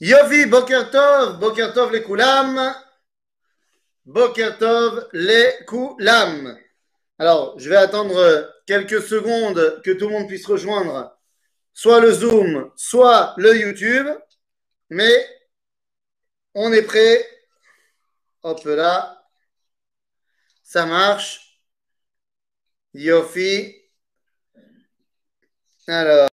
Yovi, Boker Tov, Boker Tov les Koulam. Boker Tov les Koulam. Alors, je vais attendre quelques secondes que tout le monde puisse rejoindre soit le Zoom, soit le YouTube. Mais on est prêt. Hop là. Ça marche. Yofi. Alors.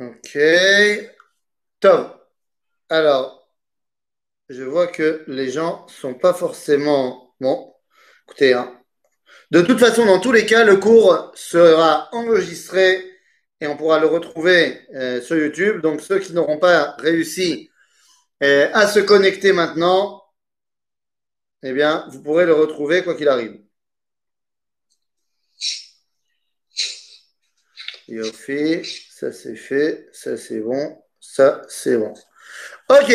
Ok. Top. Alors, je vois que les gens sont pas forcément. Bon, écoutez, hein. de toute façon, dans tous les cas, le cours sera enregistré et on pourra le retrouver euh, sur YouTube. Donc, ceux qui n'auront pas réussi euh, à se connecter maintenant, eh bien, vous pourrez le retrouver quoi qu'il arrive. Ça c'est fait, ça c'est bon, ça c'est bon. Ok.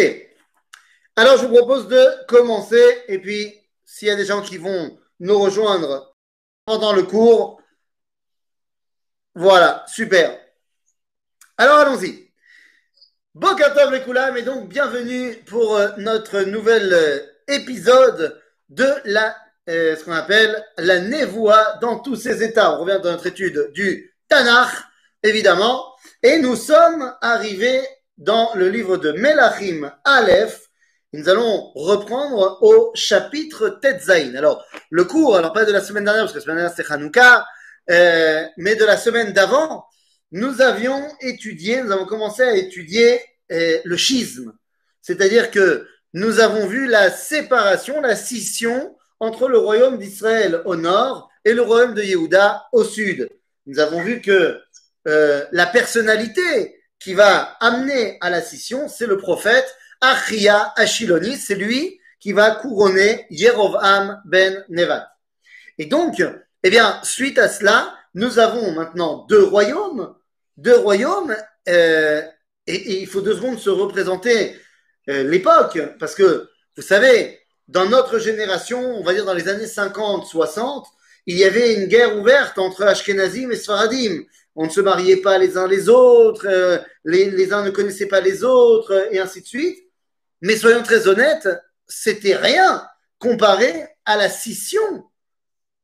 Alors je vous propose de commencer et puis s'il y a des gens qui vont nous rejoindre pendant le cours, voilà, super. Alors allons-y. Bokatov les Koulam et donc bienvenue pour euh, notre nouvel euh, épisode de la, euh, ce qu'on appelle la névoie dans tous ses états. On revient dans notre étude du Tanakh, évidemment, et nous sommes arrivés dans le livre de Melachim Aleph. Nous allons reprendre au chapitre Tetzain. Alors, le cours, alors pas de la semaine dernière, parce que la semaine dernière c'était Hanouka, euh, mais de la semaine d'avant, nous avions étudié, nous avons commencé à étudier euh, le schisme. C'est-à-dire que nous avons vu la séparation, la scission entre le royaume d'Israël au nord et le royaume de Yehuda au sud. Nous avons vu que euh, la personnalité qui va amener à la scission, c'est le prophète Achia Ashiloni, c'est lui qui va couronner Yerovam ben Nevat. Et donc, eh bien, suite à cela, nous avons maintenant deux royaumes, deux royaumes, euh, et, il faut deux secondes se représenter euh, l'époque, parce que, vous savez, dans notre génération, on va dire dans les années 50, 60, il y avait une guerre ouverte entre Ashkenazim et Sfaradim. On ne se mariait pas les uns les autres, euh, les, uns ne connaissaient pas les autres, et ainsi de suite. Mais soyons très honnêtes, c'était rien comparé à la scission,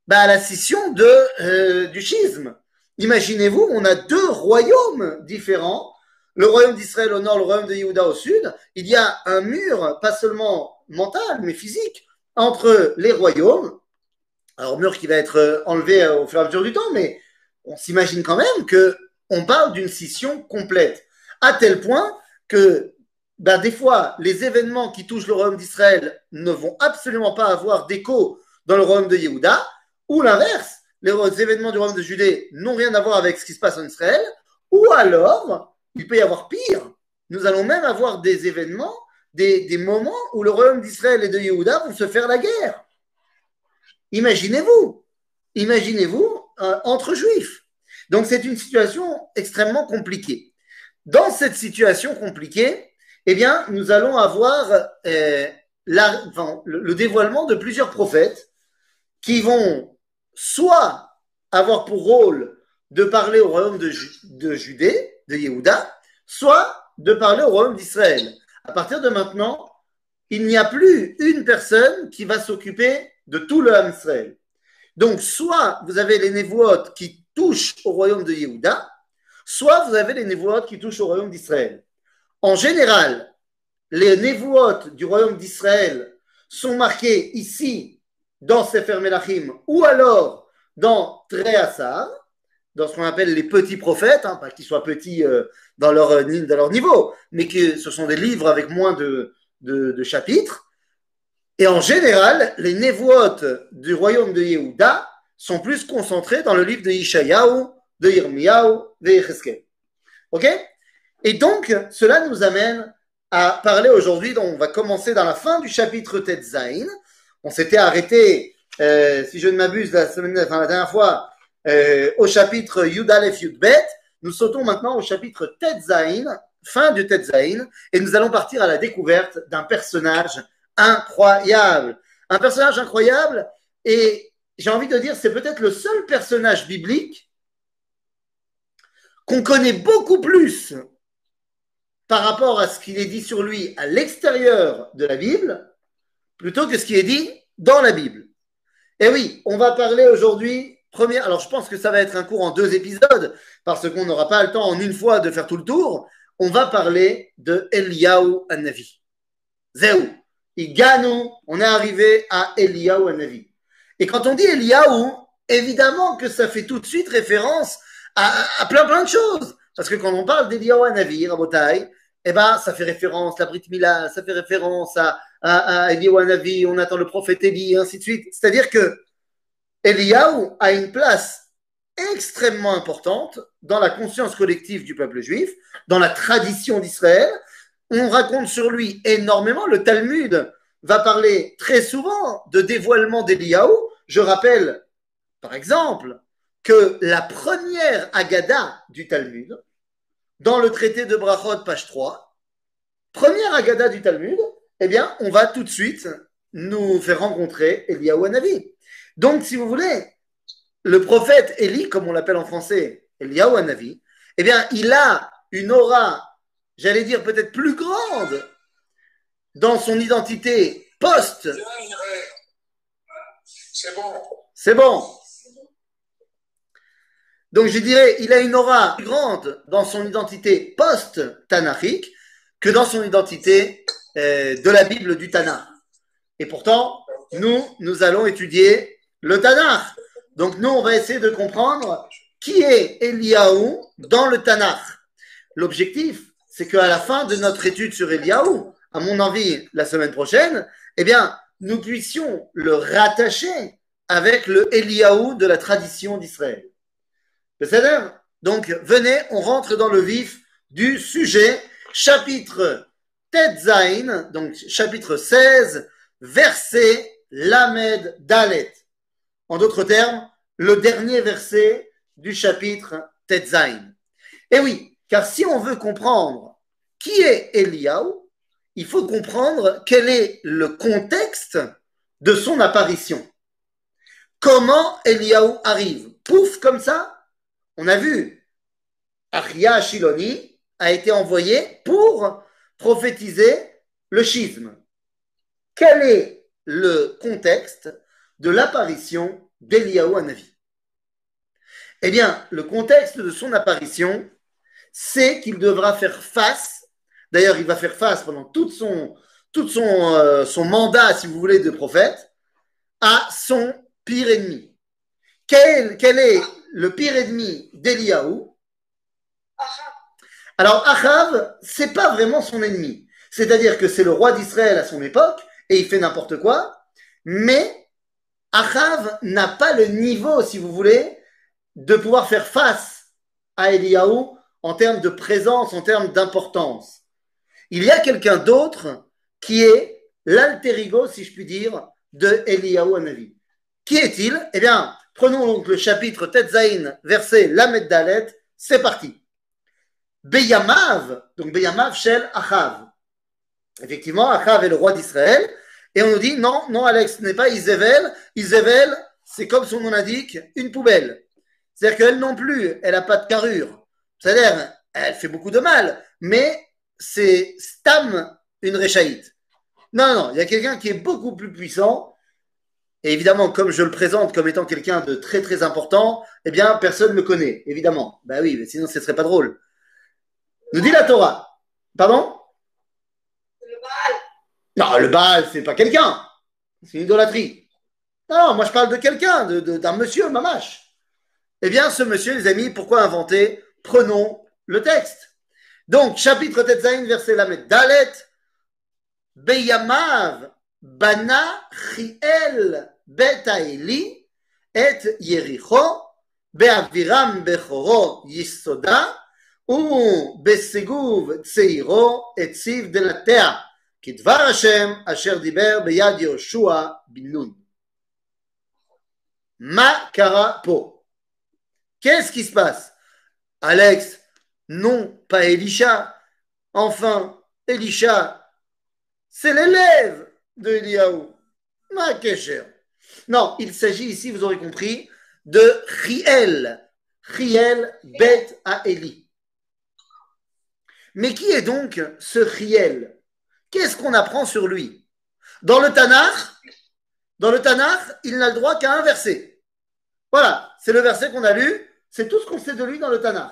bah, à la scission de, euh, du schisme. Imaginez-vous, on a deux royaumes différents, le royaume d'Israël au nord, le royaume de Yehuda au sud. Il y a un mur, pas seulement mental, mais physique, entre les royaumes. Alors, mur qui va être enlevé au fur et à mesure du temps, mais on s'imagine quand même que on parle d'une scission complète, à tel point que ben, des fois, les événements qui touchent le royaume d'Israël ne vont absolument pas avoir d'écho dans le royaume de Yehuda, ou l'inverse, les événements du royaume de Judée n'ont rien à voir avec ce qui se passe en Israël, ou alors, il peut y avoir pire. Nous allons même avoir des événements, des, des moments où le royaume d'Israël et de Yehuda vont se faire la guerre. Imaginez-vous, imaginez-vous euh, entre juifs. Donc c'est une situation extrêmement compliquée. Dans cette situation compliquée, eh bien, nous allons avoir euh, le, le, dévoilement de plusieurs prophètes qui vont soit avoir pour rôle de parler au royaume de, de Judée, de Yehuda, soit de parler au royaume d'Israël. À partir de maintenant, il n'y a plus une personne qui va s'occuper de tout le Ham. Donc, soit vous avez les névotes qui touchent au royaume de Yehuda, soit vous avez les névotes qui touchent au royaume d'Israël. En général, les névotes du royaume d'Israël sont marqués ici dans Sefer Melachim ou alors dans Tréassar, dans ce qu'on appelle les petits prophètes, hein, pas qu'ils soient petits euh, dans, leur, dans leur niveau, mais que ce sont des livres avec moins de chapitres. Et en général, les névotes du royaume de Yehuda sont plus concentrés dans le livre de Ishayahu, de Yirmiyahu, de Yecheskel. Ok? Et donc, cela nous amène à parler aujourd'hui, donc on va commencer dans la fin du chapitre Tetzain. On s'était arrêté, euh, si je ne m'abuse, la, semaine, enfin, la dernière fois, euh, au chapitre Yudalef Yudbet. Nous sautons maintenant au chapitre Tetzain, fin du Tetzain, et nous allons partir à la découverte d'un personnage incroyable. Un personnage incroyable Et j'ai envie de dire, c'est peut-être le seul personnage biblique qu'on connaît beaucoup plus par rapport à ce qu'il est dit sur lui à l'extérieur de la Bible, plutôt que ce qui est dit dans la Bible. Et oui, on va parler aujourd'hui, premier, alors je pense que ça va être un cours en deux épisodes, parce qu'on n'aura pas le temps en une fois de faire tout le tour, on va parler de Eliyahu Navi. Zéou. Iganu, on est arrivé à Eliyahu Navi. Et quand on dit Eliyahu, évidemment que ça fait tout de suite référence à, plein plein de choses. Parce que quand on parle d'Eliyahu Navi, Rabotai, eh ben, ça fait référence à Brit Mila, ça fait référence à, à, à Navi, on attend le prophète Eli, et ainsi de suite. C'est-à-dire que Eliyahu a une place extrêmement importante dans la conscience collective du peuple juif, dans la tradition d'Israël. On raconte sur lui énormément. Le Talmud va parler très souvent de dévoilement d'Eliyahu. Je rappelle, par exemple, que la première Agada du Talmud, dans le traité de Brachot, page 3, première Agada du Talmud, eh bien, on va tout de suite nous faire rencontrer Eliyahu Hanavi. Donc, si vous voulez, le prophète Eli, comme on l'appelle en français, Eliyahu Hanavi, eh bien, il a une aura, j'allais dire peut-être plus grande dans son identité post. C'est bon. C'est bon. Donc je dirais, il a une aura plus grande dans son identité post-tanachique que dans son identité euh, de la Bible du Tanakh. Et pourtant, nous, nous allons étudier le Tanakh. Donc nous, on va essayer de comprendre qui est Eliaou dans le Tanakh. L'objectif, c'est qu'à la fin de notre étude sur Eliaou, à mon envie la semaine prochaine, eh bien, nous puissions le rattacher avec le Eliaou de la tradition d'Israël. Donc, venez, on rentre dans le vif du sujet, chapitre Tetzain, donc chapitre 16, verset Lamed Dalet. En d'autres termes, le dernier verset du chapitre Tetzain. Et oui, car si on veut comprendre qui est Eliaou, il faut comprendre quel est le contexte de son apparition. Comment Eliaou arrive? Pouf, comme ça on a vu, Achia Shiloni a été envoyé pour prophétiser le schisme. Quel est le contexte de l'apparition d'Eliyahu Hanavi Eh bien, le contexte de son apparition, c'est qu'il devra faire face, d'ailleurs il va faire face pendant tout son, tout son, euh, son mandat, si vous voulez, de prophète, à son pire ennemi. Quel, quel est le pire ennemi d'Eliaou. Alors Achav, c'est pas vraiment son ennemi. C'est-à-dire que c'est le roi d'Israël à son époque et il fait n'importe quoi, mais Achav n'a pas le niveau, si vous voulez, de pouvoir faire face à Eliaou en termes de présence, en termes d'importance. Il y a quelqu'un d'autre qui est l'alter ego, si je puis dire, de Eliaou Hanavi. Qui est-il? Eh bien, Prenons donc le chapitre Tetzain, verset Lamed Dalet, c'est parti. Beyamav, donc Beyamav Shel Achav. Effectivement, Achav est le roi d'Israël. Et on nous dit, non, non, Alex, ce n'est pas Isével. Isével, c'est comme son nom l'indique, une poubelle. C'est-à-dire qu'elle non plus, elle n'a pas de carrure. C'est-à-dire, elle fait beaucoup de mal, mais c'est Stam, une réchaïte. Non, non, il y a quelqu'un qui est beaucoup plus puissant et évidemment, comme je le présente comme étant quelqu'un de très très important, eh bien, personne ne me connaît, évidemment. Ben oui, mais sinon ce serait pas drôle. Nous dit la Torah. Pardon? Le Baal. Non, le Baal, c'est pas quelqu'un. C'est une idolâtrie. Non, moi je parle de quelqu'un, d'un monsieur, mamache. Eh bien, ce monsieur, les amis, pourquoi inventer Prenons le texte. Donc, chapitre Tetzain, verset Lamed. Dalet, Beyamav, Bana Chiel Bet Aeli et Yericho be'aviram bechoro yisoda ובסיגוב צעירו הציב דלתיה כדבר השם אשר דיבר ביד יהושע בן נון. מה קרה פה? Qu'est-ce qui se passe Alex, non, pas Elisha. Enfin, Elisha, c'est l'élève de Eliaou. Ma. Non, il s'agit ici, vous aurez compris, de Riel. Riel Bet à Eli. Mais qui est donc ce Riel? Qu'est-ce qu'on apprend sur lui? Dans le Tanakh, dans le Tanakh, il n'a le droit qu'à un verset. Voilà, c'est le verset qu'on a lu, c'est tout ce qu'on sait de lui dans le Tanakh.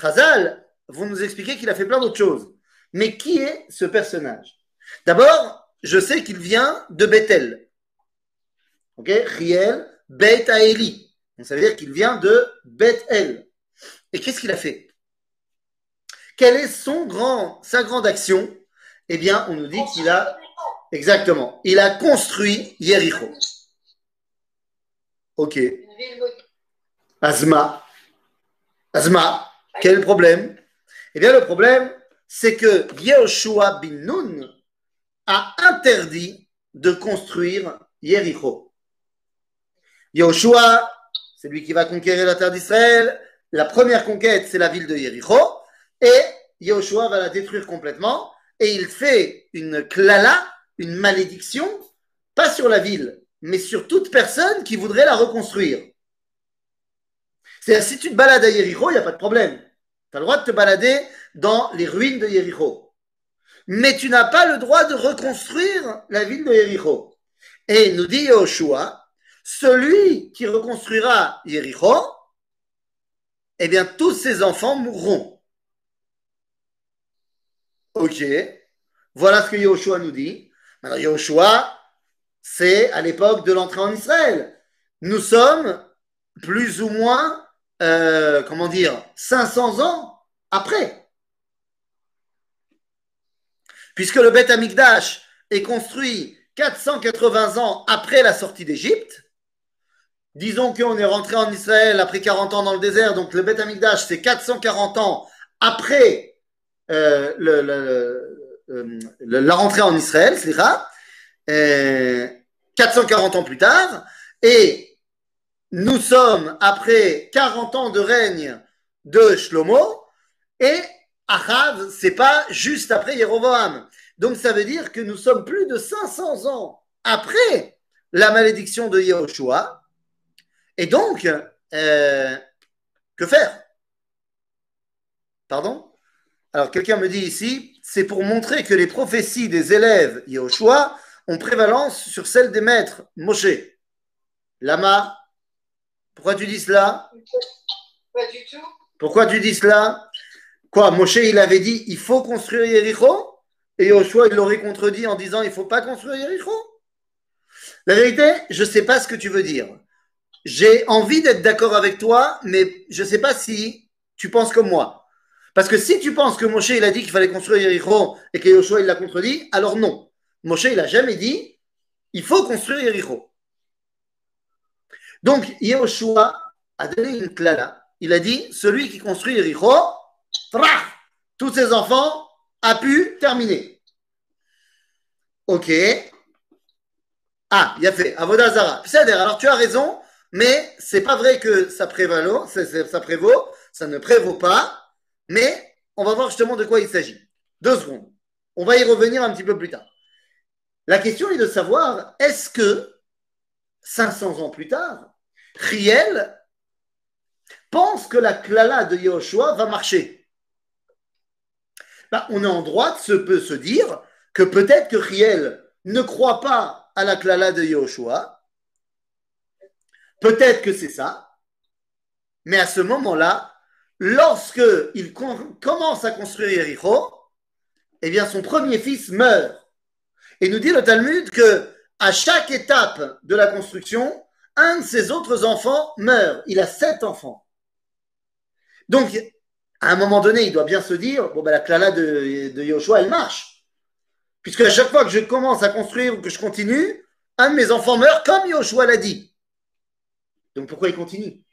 Chazal, vous nous expliquez qu'il a fait plein d'autres choses. Mais qui est ce personnage? D'abord, je sais qu'il vient de Bethel. Ok? Riel, Beth Eli. ça veut dire qu'il vient de Bethel. Et qu'est-ce qu'il a fait? Quelle est son grand, sa grande action? Eh bien, on nous dit qu'il a. Exactement. Il a construit Yericho. Ok. Azma. Azma. Quel est le problème? Eh bien, le problème, c'est que Yehoshua bin Nun a interdit de construire Yericho. Yehoshua, c'est lui qui va conquérir la terre d'Israël. La première conquête, c'est la ville de Yericho. Et Yehoshua va la détruire complètement. Et il fait une klala, une malédiction, pas sur la ville, mais sur toute personne qui voudrait la reconstruire. Si tu te balades à Yericho, il n'y a pas de problème. Tu as le droit de te balader dans les ruines de Yericho. Mais tu n'as pas le droit de reconstruire la ville de Yericho. Et nous dit Yoshua, celui qui reconstruira Yericho, eh bien, tous ses enfants mourront. Ok. Voilà ce que Yoshua nous dit. Maintenant, Yoshua, c'est à l'époque de l'entrée en Israël. Nous sommes plus ou moins euh, comment dire, 500 ans après. Puisque le Beth Amikdash est construit 480 ans après la sortie d'Égypte, disons qu'on est rentré en Israël après 40 ans dans le désert, donc le Beth Amikdash c'est 440 ans après euh, euh, la rentrée en Israël, c'est 440 ans plus tard, et nous sommes après 40 ans de règne de Shlomo et Achav, c'est pas juste après Jéroboam. Donc ça veut dire que nous sommes plus de 500 ans après la malédiction de Yehoshua. Et donc, euh, que faire? Pardon? Alors quelqu'un me dit ici, c'est pour montrer que les prophéties des élèves Yehoshua ont prévalence sur celles des maîtres Moshe. Lama pourquoi tu dis cela? Pas du tout. Pourquoi tu dis cela? Quoi Moshe, il avait dit il faut construire Yericho? Et Yoshua, il l'aurait contredit en disant il ne faut pas construire Yericho? La vérité, je ne sais pas ce que tu veux dire. J'ai envie d'être d'accord avec toi, mais je ne sais pas si tu penses comme moi. Parce que si tu penses que Moshe, il a dit qu'il fallait construire Yericho et que Yoshua, il l'a contredit, alors non. Moshe, il n'a jamais dit il faut construire Yericho. Donc, Yehoshua a donné une clala. Il a dit celui qui construit Yericho, tous ses enfants, a pu terminer. Ok. Ah, il a fait Avodazara. Alors, tu as raison, mais c'est pas vrai que ça prévaut, ça prévaut, ça ne prévaut pas, mais on va voir justement de quoi il s'agit. Deux secondes. On va y revenir un petit peu plus tard. La question est de savoir, est-ce que 500 ans plus tard, Riel pense que la klala de Yahushua va marcher. Bah, on est en droit de se, peut se dire que peut-être que Riel ne croit pas à la klala de Yahushua. Peut-être que c'est ça. Mais à ce moment-là, lorsque il commence à construire Yericho, eh bien son premier fils meurt. Et nous dit le Talmud que à chaque étape de la construction, un de ses autres enfants meurt. Il a sept enfants. Donc, à un moment donné, il doit bien se dire, bon, ben, la clala de, de Yoshua, elle marche. Puisque à chaque fois que je commence à construire ou que je continue, un de mes enfants meurt comme Yoshua l'a dit. Donc pourquoi il continue?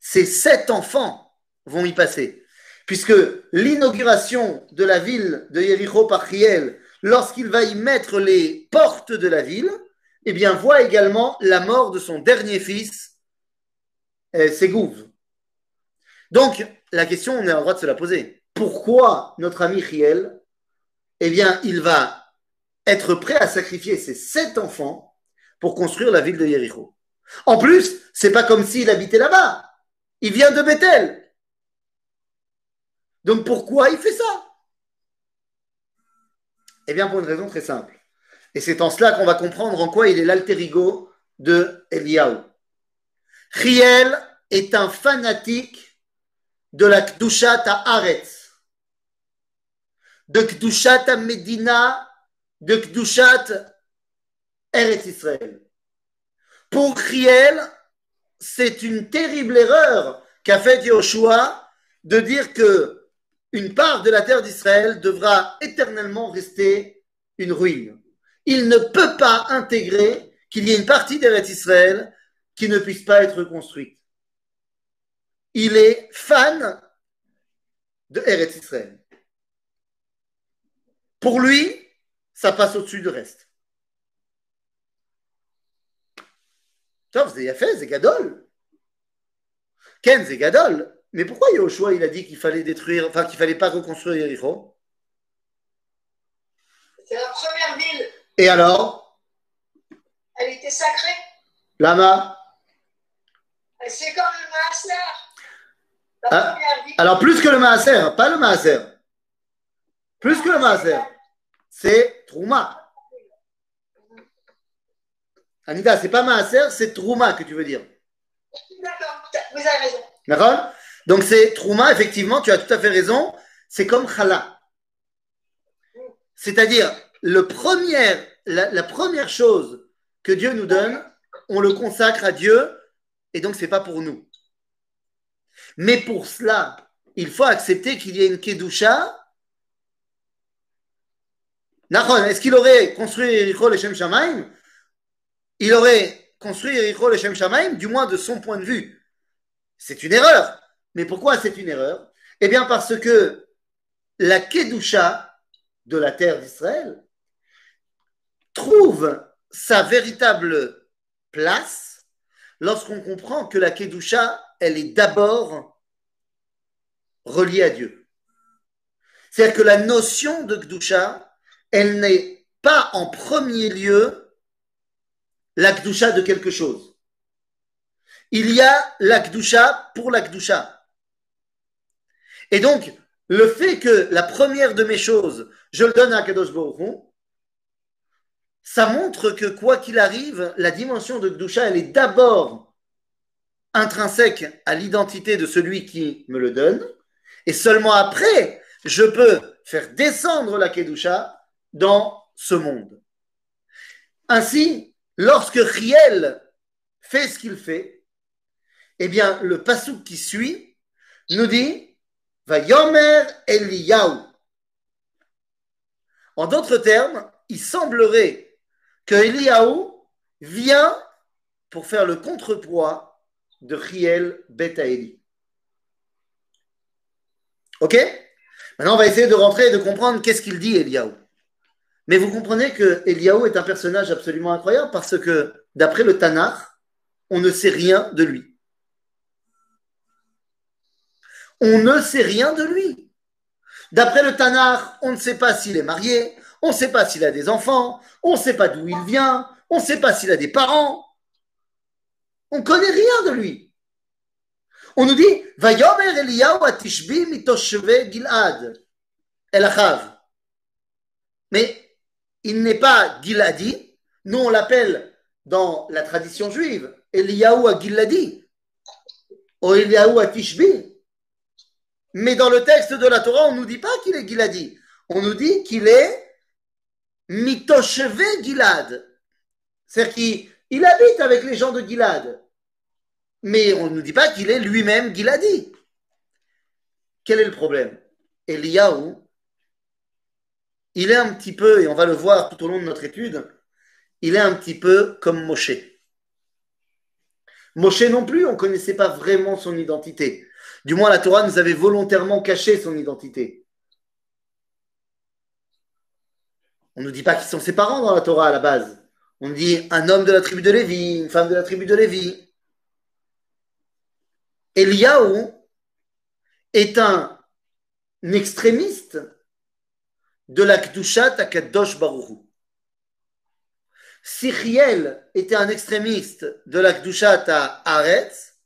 Ces sept enfants vont y passer. Puisque l'inauguration de la ville de Yericho par Riel, lorsqu'il va y mettre les portes de la ville, eh bien, voit également la mort de son dernier fils, euh, Ségouv. Donc, la question, on est en droit de se la poser. Pourquoi notre ami Riel, eh bien, il va être prêt à sacrifier ses sept enfants pour construire la ville de Jéricho. En plus, c'est pas comme s'il habitait là-bas. Il vient de Bethel. Donc pourquoi il fait ça? Eh bien, pour une raison très simple. Et c'est en cela qu'on va comprendre en quoi il est l'alter ego de Eliyahu. Riel est un fanatique de la Kdushat à Aretz, de Kdushat à Medina, de Kdushat Eretz Israël. Pour Riel, c'est une terrible erreur qu'a fait Yoshua de dire que une part de la terre d'Israël devra éternellement rester une ruine il ne peut pas intégrer qu'il y ait une partie d'Eretz Israël qui ne puisse pas être construite. Il est fan de Eretz Israël. Pour lui, ça passe au-dessus du reste. Top, c'est fait, c'est Gadol. Ken, c'est Gadol. Mais pourquoi Yahushua, il a dit qu'il fallait détruire, enfin qu'il fallait pas reconstruire Yericho Et alors? Elle était sacrée. Lama C'est comme le Maaser. Ah, ville. Alors plus que le Maaser, pas le Maaser. Plus que le Maaser. C'est Trouma. Anita, c'est pas Maaser, c'est Trouma que tu veux dire. D'accord, vous avez raison. D'accord? Donc c'est Trouma, effectivement, tu as tout à fait raison. C'est comme Chala. C'est-à-dire, le premier, la, première chose que Dieu nous donne, on le consacre à Dieu, et donc c'est pas pour nous. Mais pour cela, il faut accepter qu'il y ait une Kedusha. Nachon, est-ce qu'il aurait construit Yericho Leshem Shamaim? Il aurait construit Yericho Leshem Shamaim, du moins de son point de vue. C'est une erreur. Mais pourquoi c'est une erreur? Eh bien parce que la Kedusha de la terre d'Israël trouve sa véritable place lorsqu'on comprend que la Kedusha, elle est d'abord reliée à Dieu. C'est-à-dire que la notion de Kedusha, elle n'est pas en premier lieu la Kedusha de quelque chose. Il y a la Kedusha pour la Kedusha. Et donc, le fait que la première de mes choses, je le donne à Kadosh Baruch ça montre que quoi qu'il arrive, la dimension de Kedusha, elle est d'abord intrinsèque à l'identité de celui qui me le donne, et seulement après, je peux faire descendre la Kedusha dans ce monde. Ainsi, lorsque Riel fait ce qu'il fait, eh bien, le pasouk qui suit nous dit Va Yomer Eliyahu. En d'autres termes, il semblerait que Eliyahu vient pour faire le contrepoids de Riel Betaeli. Ok? Maintenant, on va essayer de rentrer et de comprendre qu'est-ce qu'il dit Eliyahu. Mais vous comprenez que Eliyahu est un personnage absolument incroyable parce que, d'après le Tanakh, on ne sait rien de lui. On ne sait rien de lui. D'après le Tanakh, on ne sait pas s'il est marié, on ne sait pas s'il a des enfants, on ne sait pas d'où il vient, on ne sait pas s'il a des parents. On ne connaît rien de lui. On nous dit Vayomer Eliyahu atishbi mitoshve Gilad el Achav. Mais il n'est pas Giladi. Nous, on l'appelle dans la tradition juive Eliyahu Giladi ou Eliyahu à Tishbi. Mais dans le texte de la Torah, on ne nous dit pas qu'il est Giladi. On nous dit qu'il est Mitosheve Gilad. C'est-à-dire qu'il il habite avec les gens de Gilad. Mais on ne nous dit pas qu'il est lui-même Giladi. Quel est le problème? Eliyahu, il est un petit peu, et on va le voir tout au long de notre étude, il est un petit peu comme Moshe. Moshe non plus, on ne connaissait pas vraiment son identité. Du moins, la Torah nous avait volontairement caché son identité. On ne nous dit pas qui sont ses parents dans la Torah à la base. On dit un homme de la tribu de Lévi, une femme de la tribu de Lévi. Eliyahu est un extrémiste de la Kdushat Akadosh Baruchu. si Riel était un extrémiste de la Kdushat à Aretz,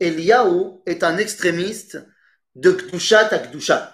Eliyahu est un extrémiste de Kdushat à Kdushat.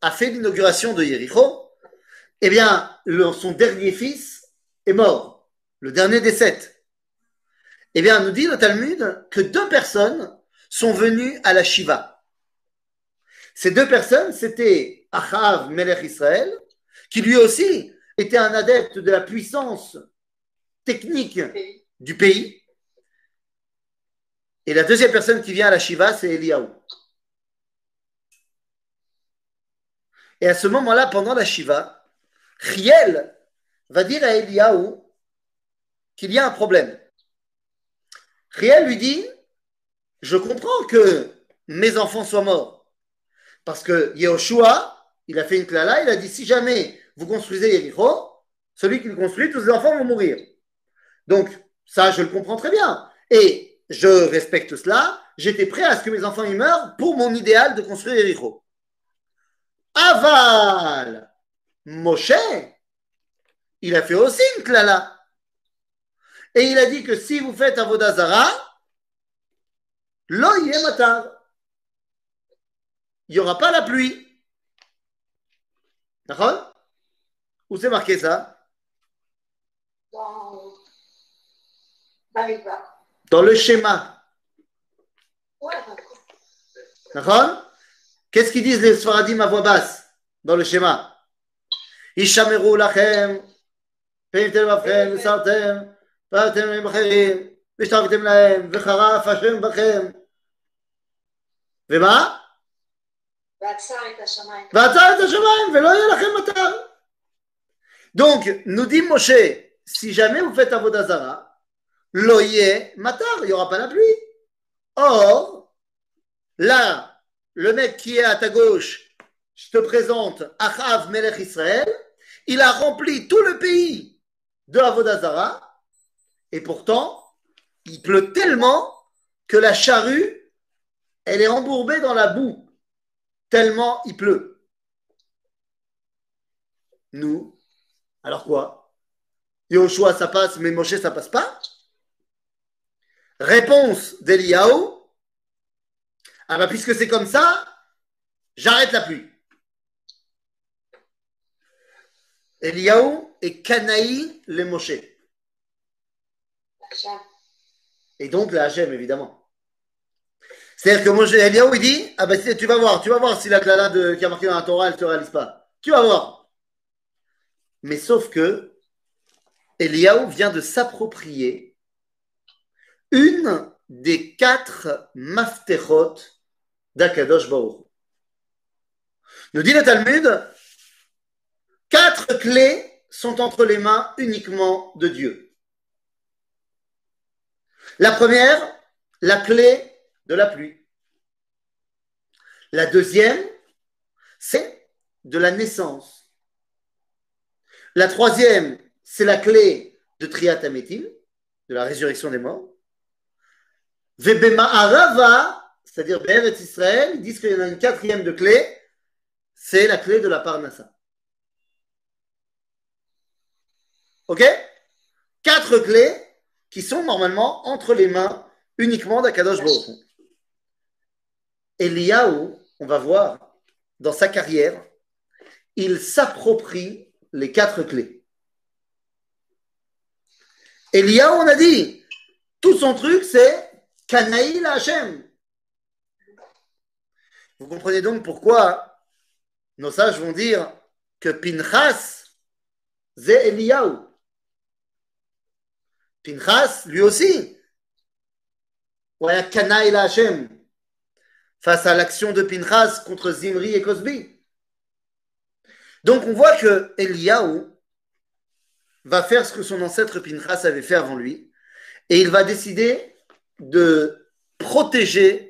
a fait l'inauguration de Yericho, eh bien, le- son dernier fils est mort, le dernier des sept. Eh bien, nous dit le Talmud que deux personnes sont venues à la Shiva. Ces deux personnes, c'était Achav, Melech Israël, qui lui aussi était un adepte de la puissance technique du pays. Et la deuxième personne qui vient à la Shiva, c'est Eliaou. Et à ce moment-là, pendant la Shiva, Riel va dire à Eliaou qu'il y a un problème. Riel lui dit Je comprends que mes enfants soient morts. Parce que Yehoshua, il a fait une klala, il a dit si jamais vous construisez Yericho, celui qui le construit, tous les enfants vont mourir. Donc, ça, je le comprends très bien. Et je respecte cela. J'étais prêt à ce que mes enfants y meurent pour mon idéal de construire Yericho. Aval, Moshe, il a fait aussi une klala. Et il a dit que si vous faites Avodazara, yeh matar. Il n'y aura pas la pluie. D'accord? Où c'est marqué ça? Dans. Dans le schéma. Ouais, d'accord? D'accord Qu'est-ce qu'ils disent les Sfaradim à voix basse dans le schéma Ishameru lachem, פניתם לבכם וסרתם, ואתם עם אחרים, והשתרבתם להם, וחרף השם בכם. ומה? ועצר את השמיים. ועצר את השמיים, ולא יהיה לכם מטר. Donc, nous dit Moshe, si jamais vous faites Avodazara, lo yeh matar, il n'y aura pas la pluie. Or, là, le mec qui est à ta gauche, je te présente Achav Melech Israël, il a rempli tout le pays de Avodazara, et pourtant, il pleut tellement que la charrue, elle est embourbée dans la boue, tellement il pleut. Nous, alors quoi? Yoshua, ça passe, mais Moshe, ça passe pas? Réponse d'Eliaou. Ah bah puisque c'est comme ça, j'arrête la pluie. Eliaou est Canaï le Moshe. Et donc la Hachem, évidemment. C'est-à-dire que Moshe Eliaou, il dit Ah bah tu vas voir, tu vas voir si la clala de, qui a marqué dans la Torah, elle ne se réalise pas. Tu vas voir. Mais sauf que Eliaou vient de s'approprier une des quatre maftechot d'Akadosh Baruch. Nous dit le Talmud, quatre clés sont entre les mains uniquement de Dieu. La première, la clé de la pluie. La deuxième, c'est de la naissance. La troisième, c'est la clé de Triat Ametim, de la résurrection des morts. Vebema'arava, c'est-à-dire Be'eretz Israël, ils disent qu'il y en a une quatrième de clé, c'est la clé de la Parnassa. Ok? Quatre clés qui sont normalement entre les mains uniquement d'Akadosh Baruch Hu. Eliyahu, on va voir, dans sa carrière, il s'approprie les quatre clés. Eliyahu, on a dit, tout son truc, c'est Kanaïl Hashem. Vous comprenez donc pourquoi nos sages vont dire que Pinchas, c'est Eliyahu. Pinchas, lui aussi, face à l'action de Pinchas contre Zimri et Cosby. Donc on voit que Eliaou va faire ce que son ancêtre Pinchas avait fait avant lui, et il va décider de protéger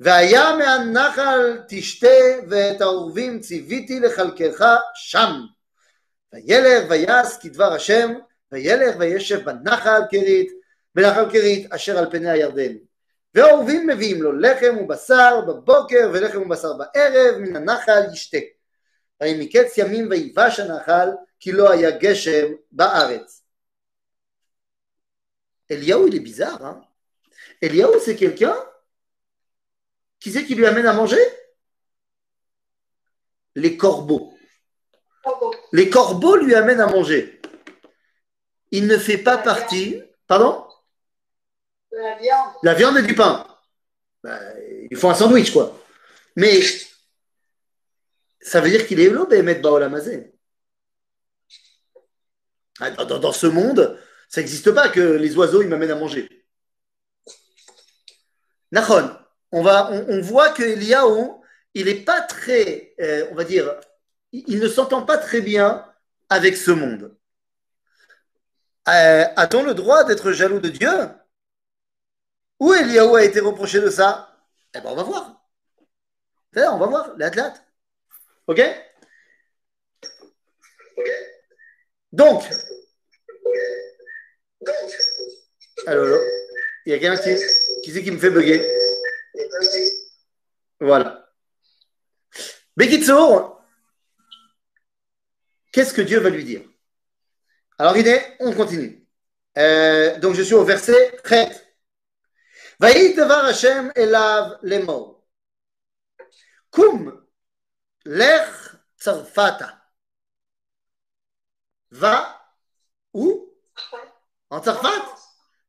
והיה מהנחל תשתה ואת העורבים ציוויתי לחלקך שם וילך ויעש כדבר השם וילך וישב בנחל כרית בנחל כרית אשר על פני הירדן והעורבים מביאים לו לחם ובשר בבוקר ולחם ובשר בערב מן הנחל ישתה ויהי מקץ ימים ויבש הנחל כי לא היה גשם בארץ. Eliaou, il est bizarre. Hein Eliaou, c'est qui c'est qui lui amène à manger? Les corbeaux. Les corbeaux lui amènent à manger. Il ne fait pas partie. Pardon? La viande. La viande et du pain. Ben, il faut un sandwich, quoi. Mais ça veut dire qu'il est là, Béhémet Baolamazé. Ah, Dans, dans- dans ce monde, ça n'existe pas que les oiseaux ils m'amènent à manger. Nachon, on, va, on, on voit que Eliaou, il n'est pas très, euh, on va dire, il, ne s'entend pas très bien avec ce monde. Euh, A-t-on le droit d'être jaloux de Dieu? Où Eliaou a été reproché de ça? Eh ben, on va voir. On va voir, les athlètes. Ok? Donc, allô, il y a quelqu'un qui, qui me fait bugger? Voilà. Bekitsour, qu'est-ce que Dieu va lui dire? Alors, Iné, on continue. Euh, donc, je suis au verset 13. Vaïd devar Hashem elav lemor. Kum lech tsarfata. Va où? En Tsarfat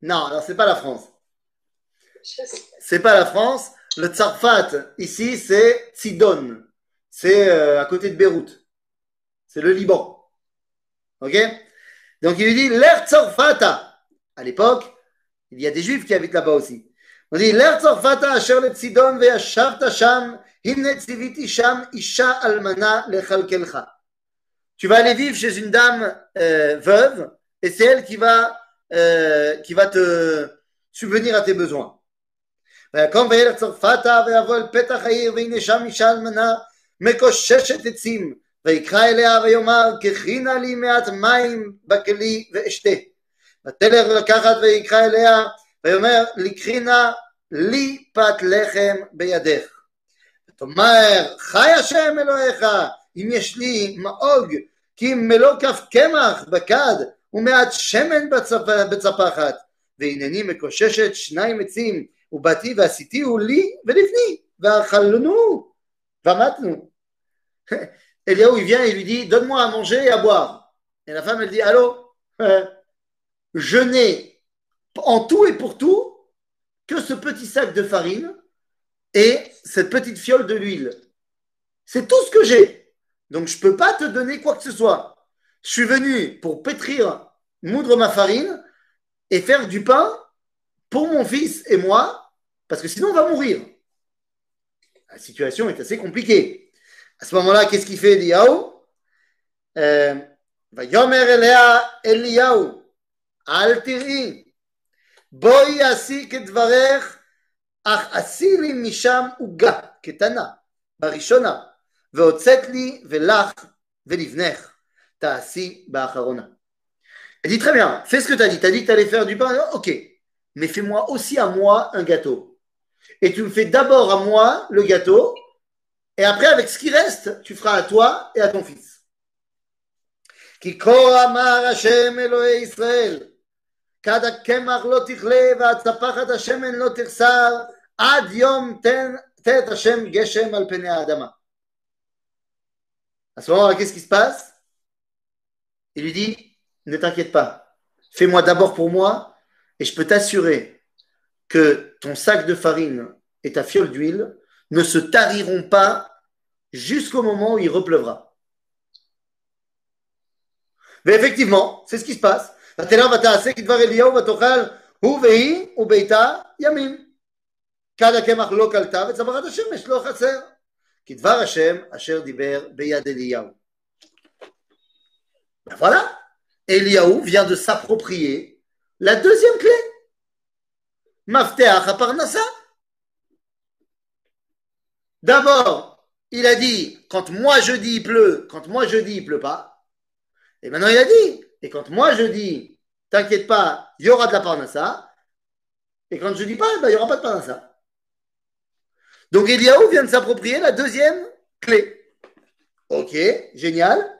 Non, alors c'est pas la France. C'est pas la France. Le Tsarfat, ici, c'est Sidon. C'est euh, à côté de Beyrouth. C'est le Liban. Ok? Donc il lui dit l'air. À l'époque, il y a des juifs qui habitent là-bas aussi. On dit l'air Tsarfata le Sidon ve'yashavta sham hinne tziviti sham isha almana lechalkelcha. Tu vas aller vivre chez une dame euh, veuve et c'est elle euh, qui va te subvenir à tes besoins. ויקום וילך צרפתה ויבוא אל פתח העיר והנה שם אישה אלמנה מקוששת עצים ויקרא אליה ויאמר קחי נא לי מעט מים בכלי ואשתה. ותלך לקחת ויקרא אליה ויאמר לקחי נא לי פת לחם בידך. ותאמר חי השם אלוהיך אם יש לי מאוג כי מלוא כף קמח בכד ומעט שמן בצפ- בצפחת. והנני מקוששת שניים עצים ובאתי ועשיתיהו לי ולבני, ואכלנו, ואמתנו. Eliaou, il vient et lui dit, donne-moi à manger et à boire. Et la femme, elle dit, allô, euh, je n'ai en tout et pour tout que ce petit sac de farine et cette petite fiole de l'huile. C'est tout ce que j'ai. Donc, je ne peux pas te donner quoi que ce soit. Je suis venu pour pétrir, moudre ma farine et faire du pain pour mon fils et moi, parce que sinon on va mourir. La situation est assez compliquée. À ce moment-là, qu'est-ce qu'il fait Eliyahu? Euh, va yomer elea Eliyahu, ach uga, ketana, barishona. Elle dit très bien, fais ce que tu as dit. Tu as dit que tu allais faire du pain. Ok, mais fais-moi aussi à moi un gâteau. Et tu me fais d'abord à moi le gâteau, et après, avec ce qui reste, tu feras à toi et à ton fils. כי כה אמר השם אלוהי ישראל, כד הקמח לא תכלה והצפחת השמן לא תחסר, עד יום תן, תת השם גשם על פני האדמה. À ce moment-là, qu'est-ce qui se passe Il lui dit, ne t'inquiète pas, fais-moi d'abord pour moi, et je peux t'assurer que ton sac de farine et ta fiole d'huile ne se tariront pas jusqu'au moment où il repleuvra. Mais effectivement, c'est ce qui se passe. Ben voilà, Eliaou vient de s'approprier la deuxième clé, Mafteach Aparnasa. D'abord, il a dit, quand moi je dis il pleut, quand moi je dis il ne pleut pas. Et maintenant il a dit, et quand moi je dis, t'inquiète pas, il y aura de la Parnassa. Et quand je dis pas, ben, il n'y aura pas de Parnassa. Donc Eliaou vient de s'approprier la deuxième clé. Ok, génial.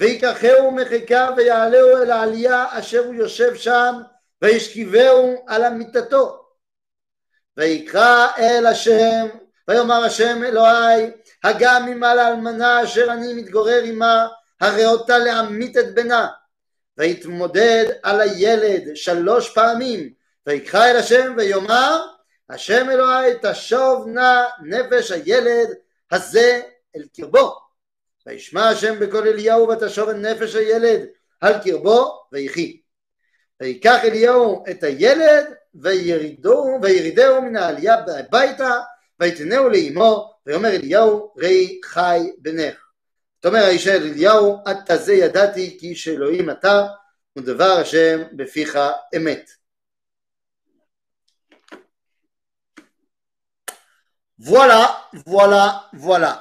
ויקחהו מחיקה ויעלהו אל העלייה אשר הוא יושב שם, וישכיבהו על אמיתתו. ויקרא אל השם, ויאמר השם אלוהי, הגע ממעלה אלמנה אשר אני מתגורר עמה, הרי אותה להמית את בנה. ויתמודד על הילד שלוש פעמים, ויקרא אל השם ויאמר, השם אלוהי תשוב נא נפש הילד הזה אל קרבו. וישמע השם בקול אליהו ותשוב את נפש הילד על קרבו ויחי. ויקח אליהו את הילד וירידו, וירידהו מן העלייה הביתה ויתנהו לאמו ויאמר אליהו ראי חי בנך. תאמר האישה אל אליהו עתה זה ידעתי כי איש אלוהים אתה ודבר השם בפיך אמת. Voilà, voilà, voilà.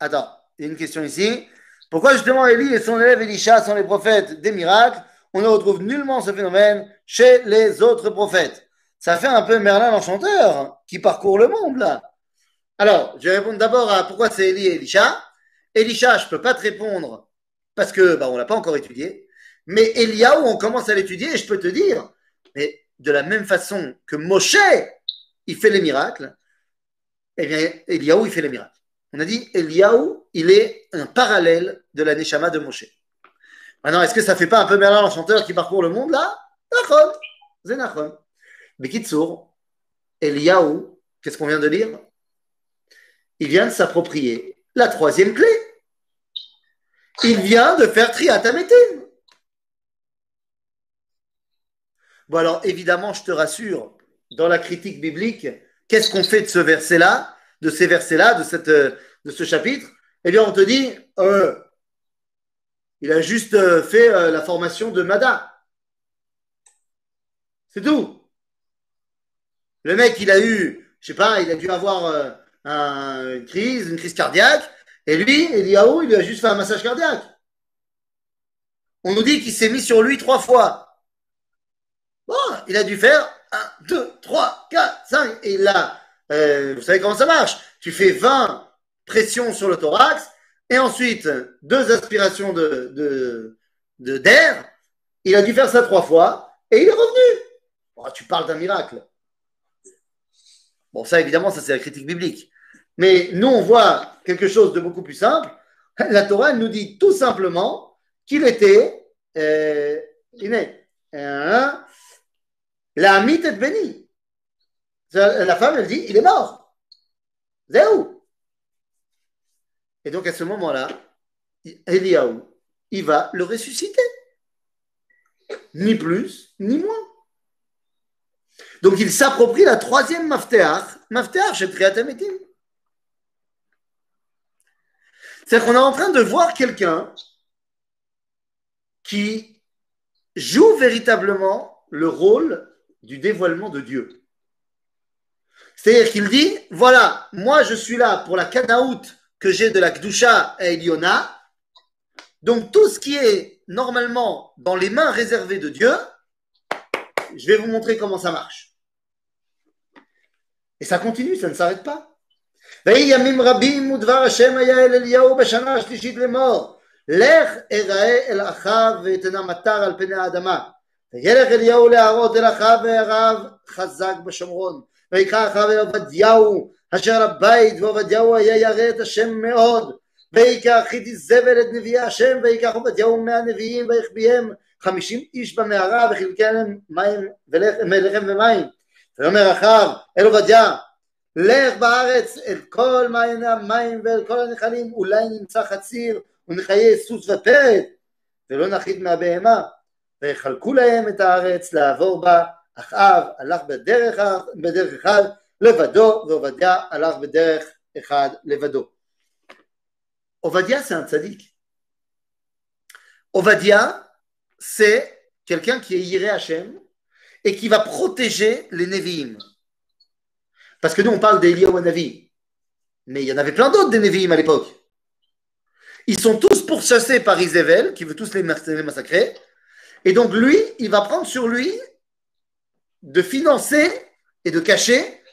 Attends, il y a une question ici. Pourquoi justement Élie et son élève Elisha sont les prophètes des miracles? On ne retrouve nullement ce phénomène chez les autres prophètes. Ça fait un peu Merlin l'enchanteur qui parcourt le monde là. Alors, je vais répondre d'abord à pourquoi c'est Élie et Elisha. Elisha, je ne peux pas te répondre parce que bah, on l'a pas encore étudié. Mais Eliaou, on commence à l'étudier et je peux te dire, mais de la même façon que Moshe, il fait les miracles, eh bien, Eliaou, il fait les miracles. On a dit, Eliaou, il est un parallèle de la Neshama de Moshe. Maintenant, est-ce que ça fait pas un peu Merlin l'enchanteur qui parcourt le monde là? Nachon, c'est Nachon. Mais Kitsour, Eliaou, qu'est-ce qu'on vient de lire? Il vient de s'approprier la troisième clé. Il vient de faire Triatametim. Bon alors, évidemment, je te rassure, dans la critique biblique, Qu'est-ce qu'on fait de ce verset-là, de ces versets-là, de, cette, de ce chapitre Eh bien, on te dit, euh, il a juste euh, fait euh, la formation de Mada. C'est tout. Le mec, il a eu, je sais pas, il a dû avoir une crise, une crise cardiaque, et lui, Eliaou, il lui a juste fait un massage cardiaque. On nous dit qu'il s'est mis sur lui trois fois. Bon, il a dû faire 1, 2, 3, 4, 5. Et là, euh, vous savez comment ça marche Tu fais 20 pressions sur le thorax et ensuite deux aspirations de, de, d'air. Il a dû faire ça trois fois et il est revenu. Oh, tu parles d'un miracle. Bon, ça évidemment, ça c'est la critique biblique. Mais nous, on voit quelque chose de beaucoup plus simple. La Torah, nous dit tout simplement qu'il était, euh, il est, la mythe est bénie. La femme, elle dit, il est mort. Zéro. Et donc à ce moment-là, Eliaou, il va le ressusciter. Ni plus, ni moins. Donc il s'approprie la troisième mafteach, mafteach chez Triatametim. C'est-à-dire qu'on est en train de voir quelqu'un qui joue véritablement le rôle du dévoilement de Dieu. C'est-à-dire qu'il dit, voilà, moi je suis là pour la Kanaout que j'ai de la Kdusha à Eliona, Donc tout ce qui est normalement dans les mains réservées de Dieu, je vais vous montrer comment ça marche. Et ça continue, ça ne s'arrête pas. ויהי ימים רבים ודבר השם היה אל אליהו בשנה השלישית לאמור לך אראה אל אחיו ותנא מטר על פני האדמה וילך אליהו להראות אל אחיו והרב חזק בשומרון ויקרא אחיו אל עובדיהו אשר הבית ועובדיהו היה ירא את השם מאוד. ויקח חיתי זבל את נביאי השם ויקח עובדיהו מאה נביאים ויחביהם חמישים איש במערה וחילקי להם מים ולחם ומים. ויאמר אחיו אל עובדיה לך בארץ אל כל מעייני המים ואל כל הנחלים אולי נמצא חציר ונחיה סוס ופרד ולא נחית מהבהמה. ויחלקו להם את הארץ לעבור בה אחאב הלך בדרך, בדרך אחד לבדו ועובדיה הלך בדרך אחד לבדו Ovadia, c'est un tzaddik. Ovadia, c'est quelqu'un qui est Yiré Hashem et qui va protéger les Nevi'im. Parce que nous, on parle d'Eliyahu Navi. Mais il y en avait plein d'autres des Nevi'im à l'époque. Ils sont tous pourchassés par Isével, qui veut tous les massacrer. Et donc, lui, il va prendre sur lui de financer et de cacher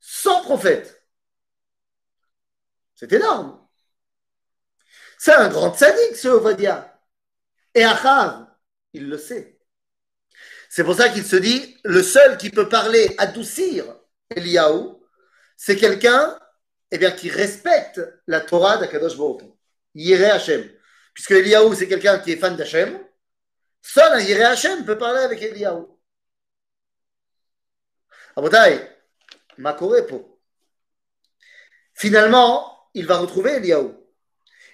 100 prophètes. C'est énorme. C'est un grand sadique, ce Ovadia. Et Achav, il le sait. C'est pour ça qu'il se dit, le seul qui peut parler, adoucir Eliyahu, c'est quelqu'un eh bien, qui respecte la Torah d'Akadosh Baruch Yireh Hashem. Puisque Eliyahu, c'est quelqu'un qui est fan d'Hashem, seul un Yireh Hashem peut parler avec Eliyahu. Abotai, Makorepo. Finalement, il va retrouver Eliyahu.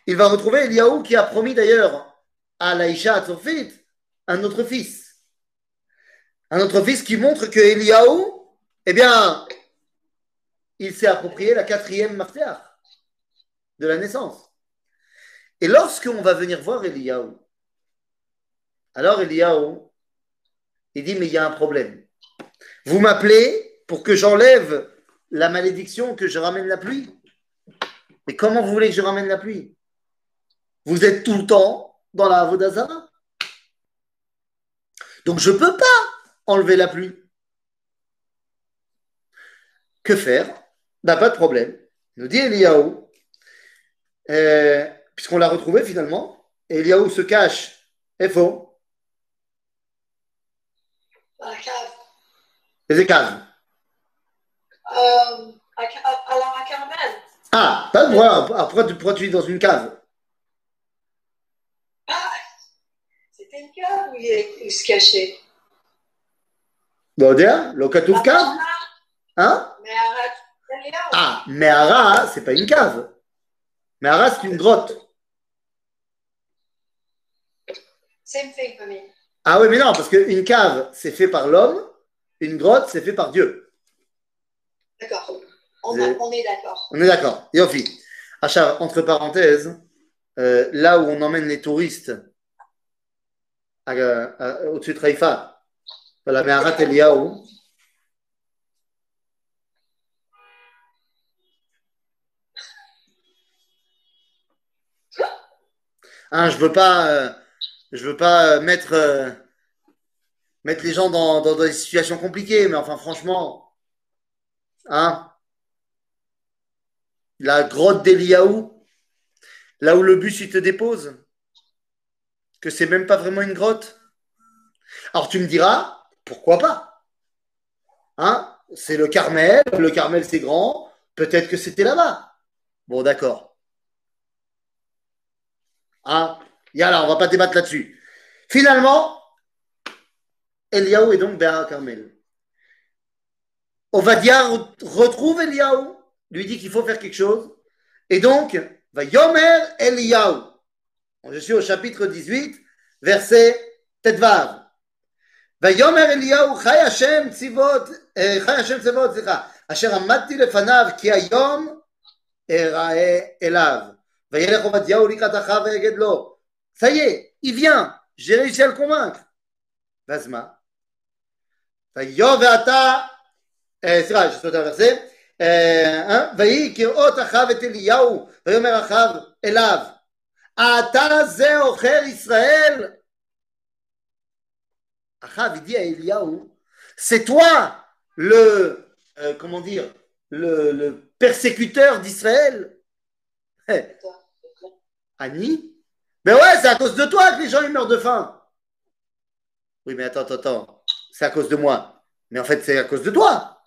Il va retrouver Eliyahu qui a promis d'ailleurs à Laïcha Atzofit un autre fils. Un autre fils qui montre que Eliyahu, eh bien, il s'est approprié la quatrième martyr de la naissance. Et lorsqu'on va venir voir Eliyahu, alors Eliyahu, il dit, mais il y a un problème. Vous m'appelez pour que j'enlève la malédiction, que je ramène la pluie? Mais comment vous voulez que je ramène la pluie? Vous êtes tout le temps dans la Avodazara. Donc je ne peux pas enlever la pluie. Que faire? Bah, Pas de problème. Nous dit Eliyahu, euh, puisqu'on l'a retrouvé finalement, Eliyahu se cache. Faux. Les caves. Euh, à, à, à la Carmel. Ah, pas de droit. Après, tu- pourquoi tu es dans une cave Ah, c'était une cave où il, se cachait. Bah, dire, le katouf cave Hein? Ah, Mehara, c'est pas une cave. Mehara, c'est une grotte. Same thing for me. Ah oui, mais non, parce qu'une cave, c'est fait par l'homme. Une grotte, c'est fait par Dieu. D'accord. On, est d'accord. On est d'accord. Yofi. Achat, entre parenthèses, euh, là où on emmène les touristes à- au-dessus de Haïfa, à la Meharat Eliyahu, Hein, je veux pas, euh, je veux pas euh, mettre, euh, mettre les gens dans, des situations compliquées, mais enfin, franchement, hein, la grotte d'Eliaou, là où le bus il te dépose, que c'est même pas vraiment une grotte. Alors tu me diras, pourquoi pas? Hein? C'est le Carmel, le Carmel c'est grand, peut-être que c'était là-bas. Bon, d'accord. Hein? Yallah, on va pas débattre là-dessus. Finalement, Eliaou est donc Béa Carmel. Ovadia re- retrouve Eliaou, lui dit qu'il faut faire quelque chose, et donc, va Yomer Eliaou. Je suis au chapitre 18, verset Tetvav. ויאמר אליהו חי השם צבאות, אה, חי השם צבאות, סליחה, אשר עמדתי לפניו כי היום אראה אליו. וילך עובדיהו לקראת אחיו ויגד לו, ça y est, il vient, j'ai réussi à le convaincre. ואז מה? ויו ואתה, אה, סליחה, יש עוד הוורסה, אה, אה, ויהי כראות אחיו את אליהו, ויאמר אחיו אליו, Ata ze ocher Israël. Achav, il dit à Eliyahu, c'est toi le, euh, comment dire, le, le persécuteur d'Israël. Eh, Annie Mais ouais, c'est à cause de toi que les gens ils meurent de faim. Oui, mais attends, attends, attends. C'est à cause de moi. Mais en fait, c'est à cause de toi.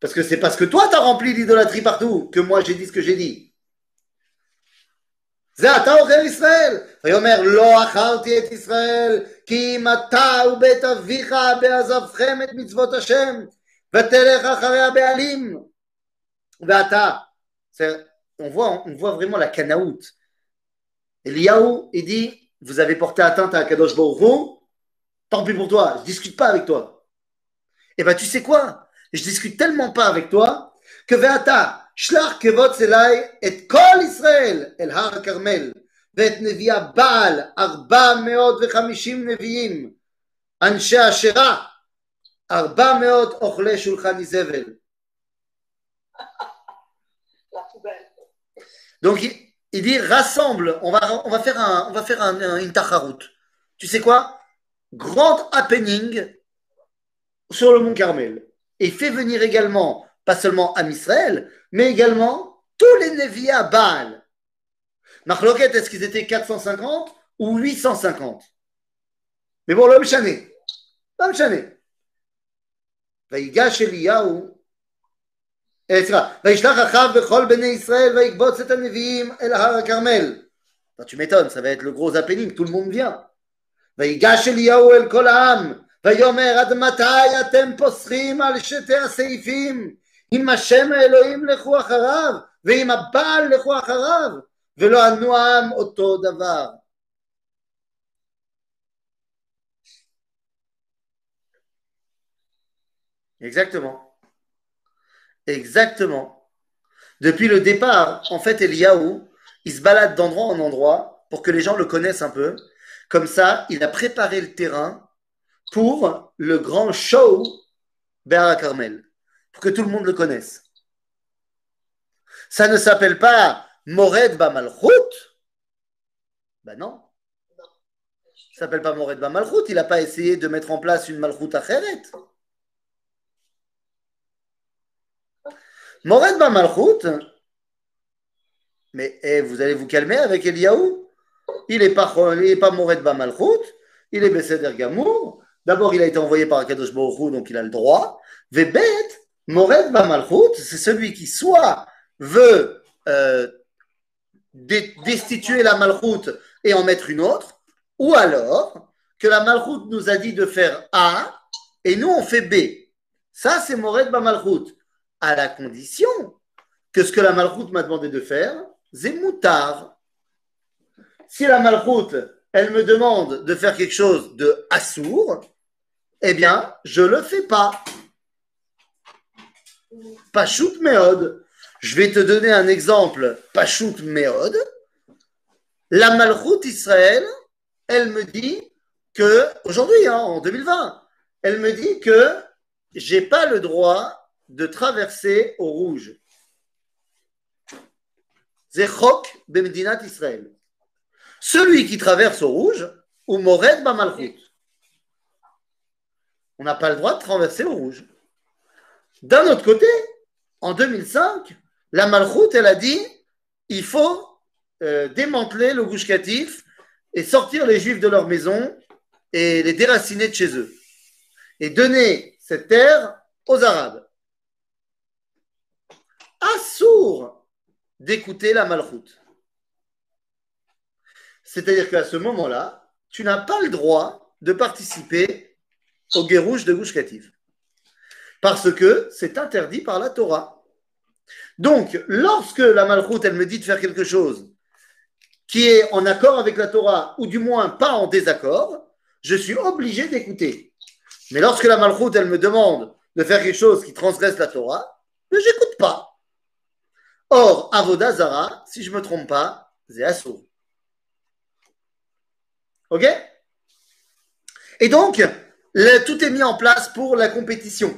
Parce que c'est parce que toi, t'as rempli l'idolâtrie partout que moi, j'ai dit ce que j'ai dit. זה אתה אוכל ישראל. ויאמר לא אכלתי את ישראל כי אם אתה ובית אביך בעזבכם את מצוות השם ותלך אחרי הבעלים. ואתה. C'est- On voit, on voit vraiment la canaout. Eliaou, il dit, vous avez porté atteinte à Kadosh Baruch Hu, tant pis pour toi, je discute pas avec toi. Eh ben tu sais quoi Je discute tellement pas avec toi que Veata, שלח כבוץ אליי את כל ישראל אל הר הכרמל ואת נביא הבעל ארבע מאות וחמישים נביאים אנשי אשרה ארבע מאות אוכלי שולחן איזבל La poubelle. Donc il, il dit rassemble, on va, on va faire, un, on va faire un, un- une tacharout. Tu sais quoi Grand happening sur le mont Carmel. Et fait venir également, pas seulement Am Israël, mais également tous les Nevi'im à Baal. Marloquette, est-ce qu'ils étaient 450 ou 850 Mais bon, l'homme chané. L'homme chané. ויגש אליהו אה, סליחה, וישלח אחאב וכל בני ישראל ויקבוץ את הנביאים אל הר הכרמל. Attends, tu m'étonnes, ça va être le gros happening, tout le monde vient. ויגש אליהו אל כל העם, ויאמר עד מתי אתם פוסחים על שתי הסעיפים? אם השם האלוהים לכו אחריו, ואם הבעל לכו אחריו, ולא ענו העם אותו דבר. Exactement. Exactement. Depuis le départ, en fait, Eliaou, il se balade d'endroit en endroit pour que les gens le connaissent un peu. comme ça, il a préparé le terrain pour le grand show Béara Carmel, pour que tout le monde le connaisse. Ça ne s'appelle pas Mored Bamalchut Ben non. Ça s'appelle pas Mored Bamalchut. Il n'a pas essayé de mettre en place une Malchut Acheret. Mored Bamalchut, mais eh, vous allez vous calmer avec Eliaou? Il n'est pas, pas Mored Bamalchut, il est Besséder Gamour. D'abord, il a été envoyé par Akadosh Baruch Hu, donc il a le droit. Vebet, Mored Bamalchut, c'est celui qui soit veut euh, destituer la Malchut et en mettre une autre, ou alors que la Malchut nous a dit de faire A et nous on fait B. Ça, c'est Mored Bamalchut à la condition que ce que la malchoute m'a demandé de faire, c'est moutard. Si la malchoute, elle me demande de faire quelque chose de assour, eh bien, je le fais pas. Pachout méode. Je vais te donner un exemple. Pachout méode. La malchoute Israël, elle me dit que, aujourd'hui, hein, en 2020, elle me dit que j'ai pas le droit de traverser au rouge. C'est Chok Bemdinat Israël. Celui qui traverse au rouge, ou Mored Bamalchut. On n'a pas le droit de traverser au rouge. D'un autre côté, en 2005, la Malchut, elle a dit il faut euh, démanteler le Gush Katif et sortir les Juifs de leur maison et les déraciner de chez eux. Et donner cette terre aux Arabes. Assour d'écouter la Malchut. C'est-à-dire qu'à ce moment-là, tu n'as pas le droit de participer au guérouche de Gush Katif. Parce que c'est interdit par la Torah. Donc, lorsque la Malchut, elle me dit de faire quelque chose qui est en accord avec la Torah, ou du moins pas en désaccord, je suis obligé d'écouter. Mais lorsque la Malchut, elle me demande de faire quelque chose qui transgresse la Torah, je n'écoute pas. Or, Avodazara, si je ne me trompe pas, c'est Assour. Ok Et donc, le- tout est mis en place pour la compétition.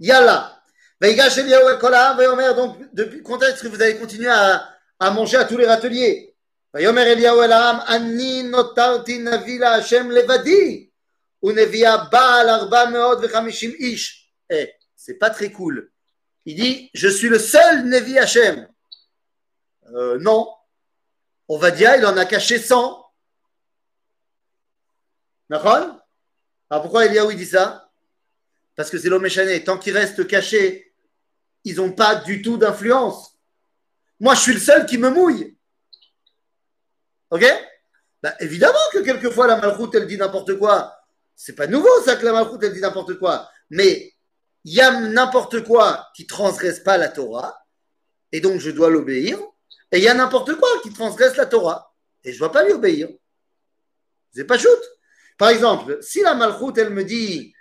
Yalla. Veigash Eliyahu el Kol ha'am, Vayomer, donc, depuis quand est-ce que vous allez continuer à, à manger à tous les râteliers ויאמר אליהו אל העם, אני נותרתי נביא להשם לבדי, ונביאה בעל ארבע מאות וחמישים איש. Eh, c'est pas très cool. Il dit, je suis le seul Nevi Hachem. Euh, non. On va dire, il en a caché 100. Alors pourquoi Eliaou dit ça? Parce que c'est l'homme échané. Tant qu'ils restent cachés, ils n'ont pas du tout d'influence. Moi, je suis le seul qui me mouille. Ok? Bah, Évidemment que quelquefois la malchoute, elle dit n'importe quoi. C'est pas nouveau ça que la malchoute, elle dit n'importe quoi. Mais il y a n'importe quoi qui transgresse pas la Torah, et donc je dois l'obéir. Et il y a n'importe quoi qui transgresse la Torah, et je ne dois pas lui obéir. C'est pas shoot. Par exemple, si la malchoute, elle me dit,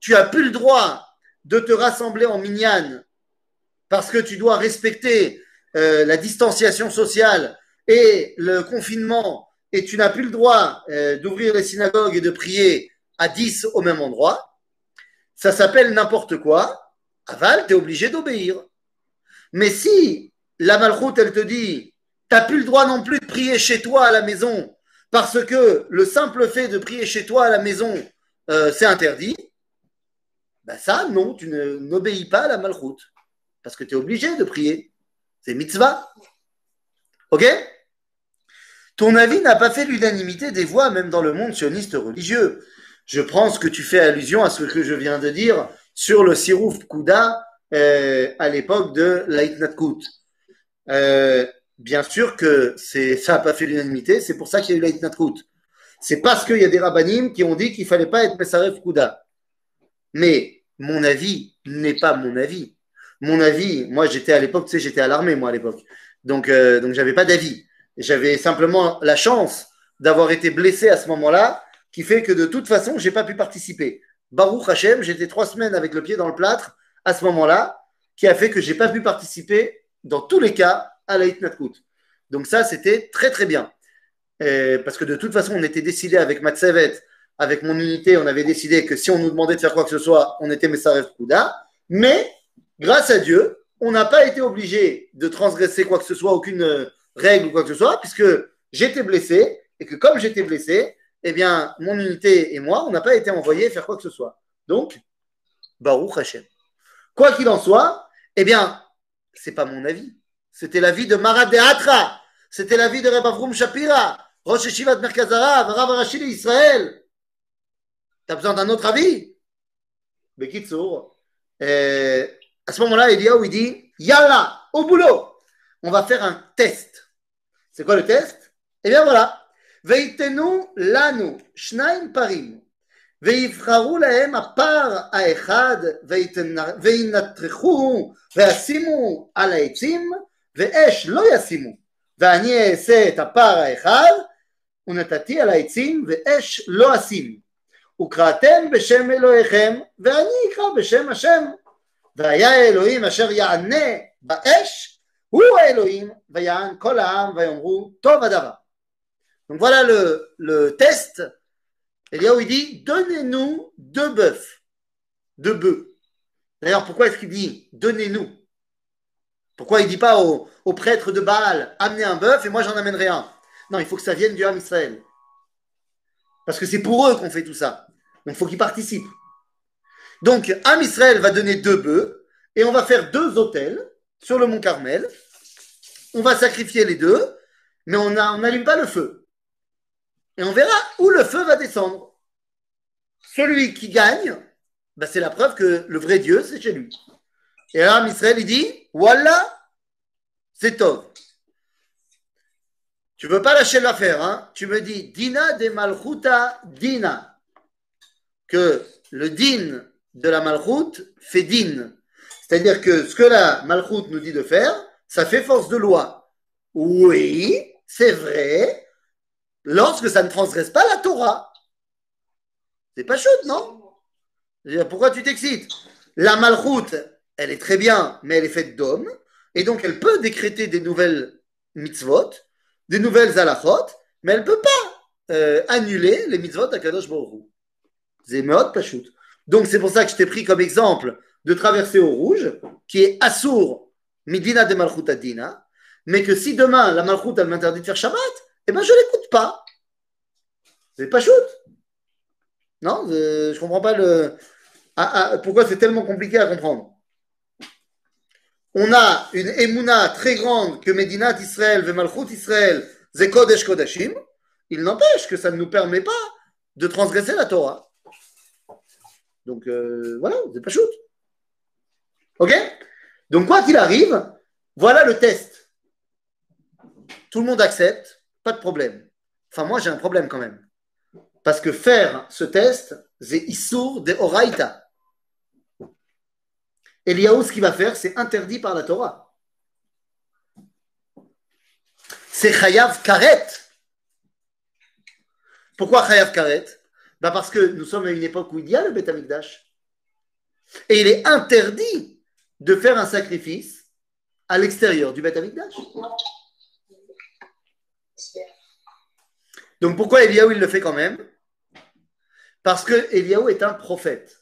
tu as plus le droit de te rassembler en minyan parce que tu dois respecter euh, la distanciation sociale et le confinement, et tu n'as plus le droit euh, d'ouvrir les synagogues et de prier à 10 au même endroit, ça s'appelle n'importe quoi. Aval, tu es obligé d'obéir. Mais si la malchoute, elle te dit, tu n'as plus le droit non plus de prier chez toi à la maison, parce que le simple fait de prier chez toi à la maison, euh, c'est interdit, ben ça, non, tu n'obéis pas à la malchoute. Parce que tu es obligé de prier. C'est mitzvah. Ok? Ton avis n'a pas fait l'unanimité des voix, même dans le monde sioniste religieux. Je pense que tu fais allusion à ce que je viens de dire sur le Sirouf Kouda euh, à l'époque de l'Aitnatkut. Euh, bien sûr que ça n'a pas fait l'unanimité, c'est pour ça qu'il y a eu l'Aitnatkut. C'est parce qu'il y a des rabbinim qui ont dit qu'il fallait pas être Pesaref Kouda. Mais mon avis n'est pas mon avis. Mon avis, moi j'étais à l'époque, tu sais, j'étais à l'armée moi à l'époque. Donc, euh, donc j'avais pas d'avis. J'avais simplement la chance d'avoir été blessé à ce moment-là qui fait que de toute façon, je n'ai pas pu participer. Baruch Hashem, j'étais trois semaines avec le pied dans le plâtre à ce moment-là, qui a fait que je n'ai pas pu participer dans tous les cas à la Hitnatkut. Donc ça, c'était très très bien. parce que de toute façon, on était décidé avec Matsevet, avec mon unité, on avait décidé que si on nous demandait de faire quoi que ce soit, on était Messarev Kouda. Mais, grâce à Dieu, on n'a pas été obligé de transgresser quoi que ce soit, aucune règle ou quoi que ce soit, puisque j'étais blessé, et que comme j'étais blessé, eh bien, mon unité et moi, on n'a pas été envoyés faire quoi que ce soit. Donc, Baruch Hashem. Quoi qu'il en soit, eh bien, c'est pas mon avis. C'était l'avis de Marat de Atra. C'était l'avis de Rabbi Avrum Shapira, Rosh Shivat Merkazara, Rav Rachid Israël. T'as besoin d'un autre avis Bekitsour. Euh, à ce moment-là, il il dit Yalla, au boulot On va faire un test. C'est quoi le test Eh bien voilà. ויתנו לנו שניים פרים, ויבחרו להם הפר האחד, וינטרחו וישימו על העצים, ואש לא ישימו. ואני אעשה את הפר האחד, ונתתי על העצים, ואש לא אשים. וקראתם בשם אלוהיכם, ואני אקרא בשם השם. והיה האלוהים אשר יענה באש, הוא האלוהים, ויען כל העם, ויאמרו טוב הדבר. Donc voilà le, le test. Eliaou il dit donnez-nous deux bœufs, deux bœufs. D'ailleurs, pourquoi est-ce qu'il dit donnez-nous Pourquoi il ne dit pas au, au, prêtre de Baal amenez un bœuf et moi j'en amènerai un Non, il faut que ça vienne du Ham Israël. Parce que c'est pour eux qu'on fait tout ça. Donc il faut qu'ils participent. Donc Ham Israël va donner deux bœufs et on va faire deux hôtels sur le mont Carmel. On va sacrifier les deux, mais on n'allume pas le feu et on verra où le feu va descendre. Celui qui gagne, bah, c'est la preuve que le vrai Dieu, c'est chez lui. Et là, Israël, il dit, voilà, c'est Tov. Tu veux pas lâcher l'affaire, hein Tu me dis, Dina de Malchuta Dina. Que le din de la Malchut fait din. C'est-à-dire que ce que la Malchut nous dit de faire, ça fait force de loi. Oui, c'est vrai, lorsque ça ne transgresse pas la Torah. C'est pas chaud, non? Pourquoi tu t'excites? La malchoute, elle est très bien, mais elle est faite d'hommes, et donc elle peut décréter des nouvelles mitzvot, des nouvelles halachot, mais elle ne peut pas euh, annuler les mitzvot à Kadosh Baruch C'est pas Pachout. Donc c'est pour ça que je t'ai pris comme exemple de traverser au rouge, qui est assour midina de malchut adina, mais que si demain la malchut elle m'interdit de faire Shabbat, eh ben je ne l'écoute pas. C'est pas shoot. Non, je ne comprends pas le. Ah, ah, pourquoi c'est tellement compliqué à comprendre? On a une émouna très grande que Medinat Israël, Vemalchut Israël, Zekodesh Kodashim. Il n'empêche que ça ne nous permet pas de transgresser la Torah. Donc euh, voilà, c'est pas shoot. Ok? Donc quoi qu'il arrive, voilà le test. Tout le monde accepte, pas de problème. Enfin, moi j'ai un problème quand même. Parce que faire ce test, c'est Issour de Oraita. Eliaou, ce qu'il va faire, c'est interdit par la Torah. C'est Chayav Karet. Pourquoi Chayav Karet? Bah Parce que nous sommes à une époque où il y a le Beth Amikdash. Et il est interdit de faire un sacrifice à l'extérieur du Beth Amikdash. Donc pourquoi Eliaou il le fait quand même? Parce que Eliaou est un prophète.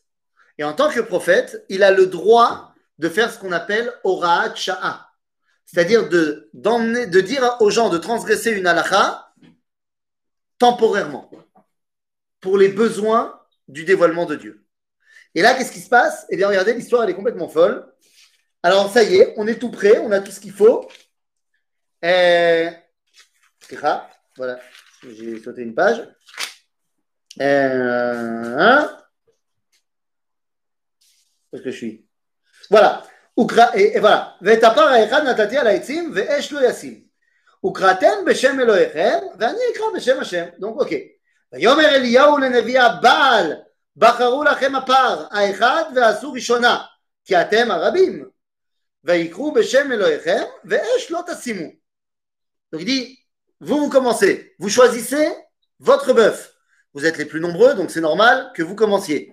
Et en tant que prophète, il a le droit de faire ce qu'on appelle Oraat Sha'a. C'est-à-dire de, de dire aux gens de transgresser une halakha temporairement pour les besoins du dévoilement de Dieu. Et là, qu'est-ce qui se passe? Eh bien, regardez, l'histoire, elle est complètement folle. Alors, ça y est, on est tout prêt, on a tout ce qu'il faut. Euh... Voilà, j'ai sauté une page. Euh... Où est-ce que je suis Voilà. et, voilà. ותפר האחד נתתי על העצים ואש לא ישים. וקראתם בשם אלוהיכם ואני אקרא בשם השם. donc ok. ויאמר אליהו לנביא הבעל בחרו לכם הפר האחד ועשו ראשונה כי אתם הרבים ויקראו בשם אלוהיכם ואש לא תשימו. Donc il dit, vous vous commencez, vous choisissez votre bœuf. Vous êtes les plus nombreux, donc c'est normal que vous commenciez.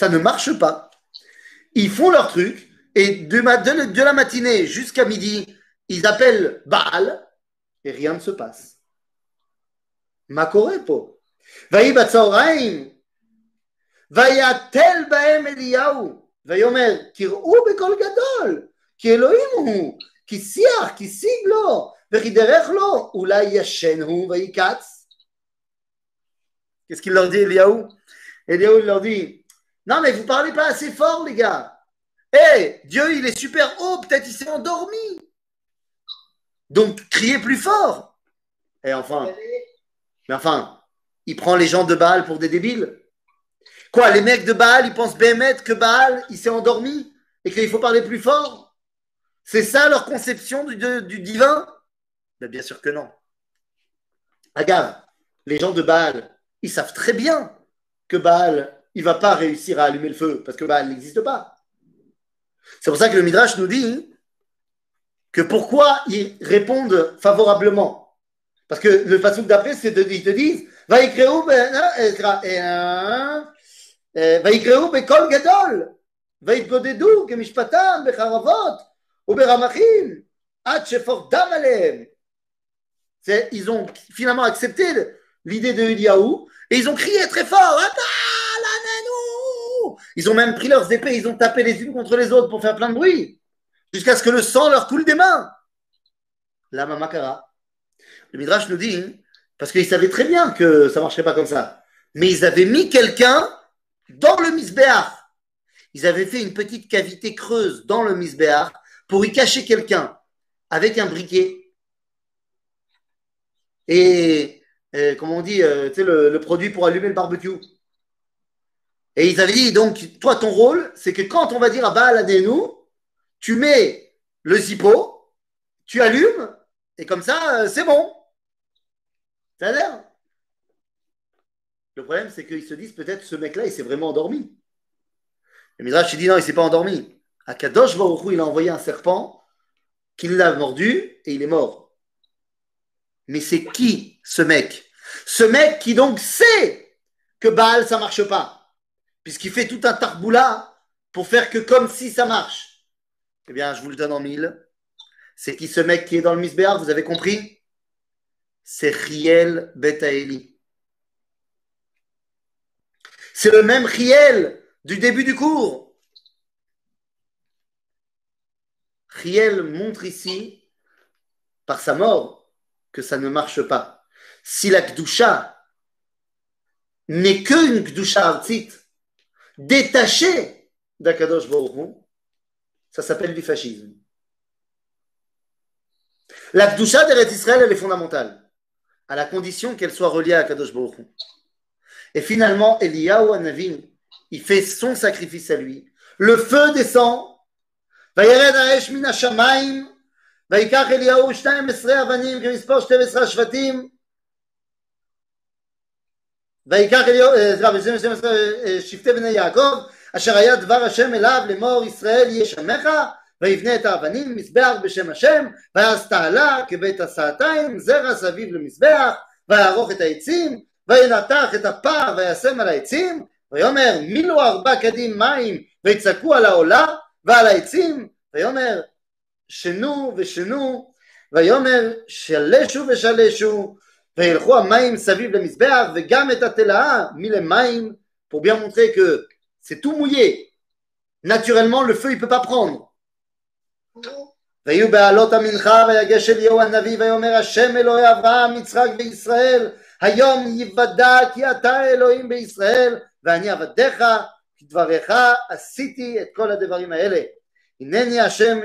Ça ne marche pas. Ils font leur truc et de, de, de la matinée jusqu'à midi, ils appellent Baal et rien ne se passe. Makorepo. ויהי בצהריים, ויתל בהם אליהו, ויאמר, קראו בקול גדול, כי אלוהים הוא, כי שיח, כי שיג לו, וכי דרך לו, אולי ישן הוא ויקץ. Qu'est-ce qu'il leur dit, Eliaou Eliaou, il leur dit, non, mais vous parlez pas assez fort, les gars. Eh, Dieu, il est super haut, peut-être il s'est endormi. Donc, criez plus fort. Et enfin, mais enfin, il prend les gens de Baal pour des débiles. Quoi, les mecs de Baal, ils pensent Bémet que Baal, il s'est endormi et qu'il faut parler plus fort? C'est ça leur conception du, divin? Ben, Bien sûr que non. Agave, les gens de Baal, ils savent très bien que Baal il va pas réussir à allumer le feu parce que bah, n'existe pas. C'est pour ça que le Midrash nous dit que pourquoi ils répondent favorablement. Parce que le façon d'après, c'est de, ils te disent va y ויקראו בקול גדול, ויתגודדו כמשפטם בחרבות וברמחים, עד שפורדם עליהם. Ils ont finalement accepté l'idée de Eliaou et ils ont crié très fort ils ont même pris leurs épées, ils ont tapé les unes contre les autres pour faire plein de bruit, jusqu'à ce que le sang leur coule des mains. La mamakara. Le Midrash nous dit, parce qu'ils savaient très bien que ça ne marcherait pas comme ça, mais ils avaient mis quelqu'un dans le misbéar. Ils avaient fait une petite cavité creuse dans le misbéar pour y cacher quelqu'un avec un briquet. Et, euh, comment on dit, euh, tu sais, le produit pour allumer le barbecue. Et ils avaient dit, donc, toi, ton rôle, c'est que quand on va dire à Baal Adenu, tu mets le zippo, tu allumes, et comme ça, euh, c'est bon. Ça a l'air. Le problème, c'est qu'ils se disent peut-être ce mec-là, il s'est vraiment endormi. Le Midrash, il dit non, il s'est pas endormi. Akadosh Baruch Hu, il a envoyé un serpent qui l'a mordu et il est mort. Mais c'est qui ce mec? Ce mec qui donc sait que Baal ça marche pas, puisqu'il fait tout un tarboula pour faire que comme si ça marche. Eh bien, je vous le donne en mille. C'est qui ce mec qui est dans le Misbéar Vous avez compris? C'est Riel Betaeli. C'est le même Riel du début du cours. Riel montre ici, par sa mort, que ça ne marche pas. Si la Kdusha n'est qu'une Kdusha artit, détachée d'Akadosh Baruch ça s'appelle du fascisme. La Kdusha d'Eretz Israël, elle est fondamentale, à la condition qu'elle soit reliée à Akadosh Baruch Et finalement, Eliyahu Anavim, il fait son sacrifice à lui. Le feu descend. וירד האש מן השמיים, ויקח אליהו 12 אבנים כמספר 12 השבטים, ויקח אליהו, שבטי בני יעקב, אשר היה דבר השם אליו לאמור ישראל יהיה שמך, ויבנה את האבנים מזבח בשם השם, ואז תעלה כבית הסעתיים, זרע סביב למזבח, ויערוך את העצים, וינתח את הפר וישם על העצים, ויאמר מילו ארבע קדים מים ויצעקו על העולה ועל העצים ויאמר שנו ושנו ויאמר שלשו ושלשו וילכו המים סביב למזבח וגם את התלאה מלמים pour bien montrer que c'est tout mouillé. Naturellement, le feu, il ne peut pas prendre. ויהיו בעלות המנחה ויגש אליהו הנביא ויאמר השם אלוהי אברהם יצחק וישראל היום יוודע כי אתה אלוהים בישראל ואני עבדיך כדבריך עשיתי את כל הדברים האלה הנני השם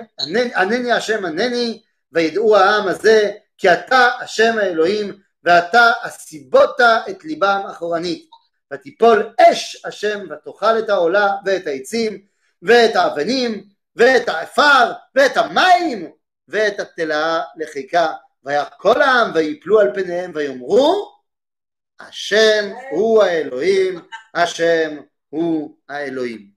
ענני השם ענני וידעו העם הזה כי אתה השם האלוהים ואתה הסיבות את ליבם אחורנית ותיפול אש השם ותאכל את העולה ואת העצים ואת האבנים ואת העפר ואת המים ואת התלאה לחיקה והיה כל העם ויפלו על פניהם ויאמרו השם הוא האלוהים, השם הוא האלוהים.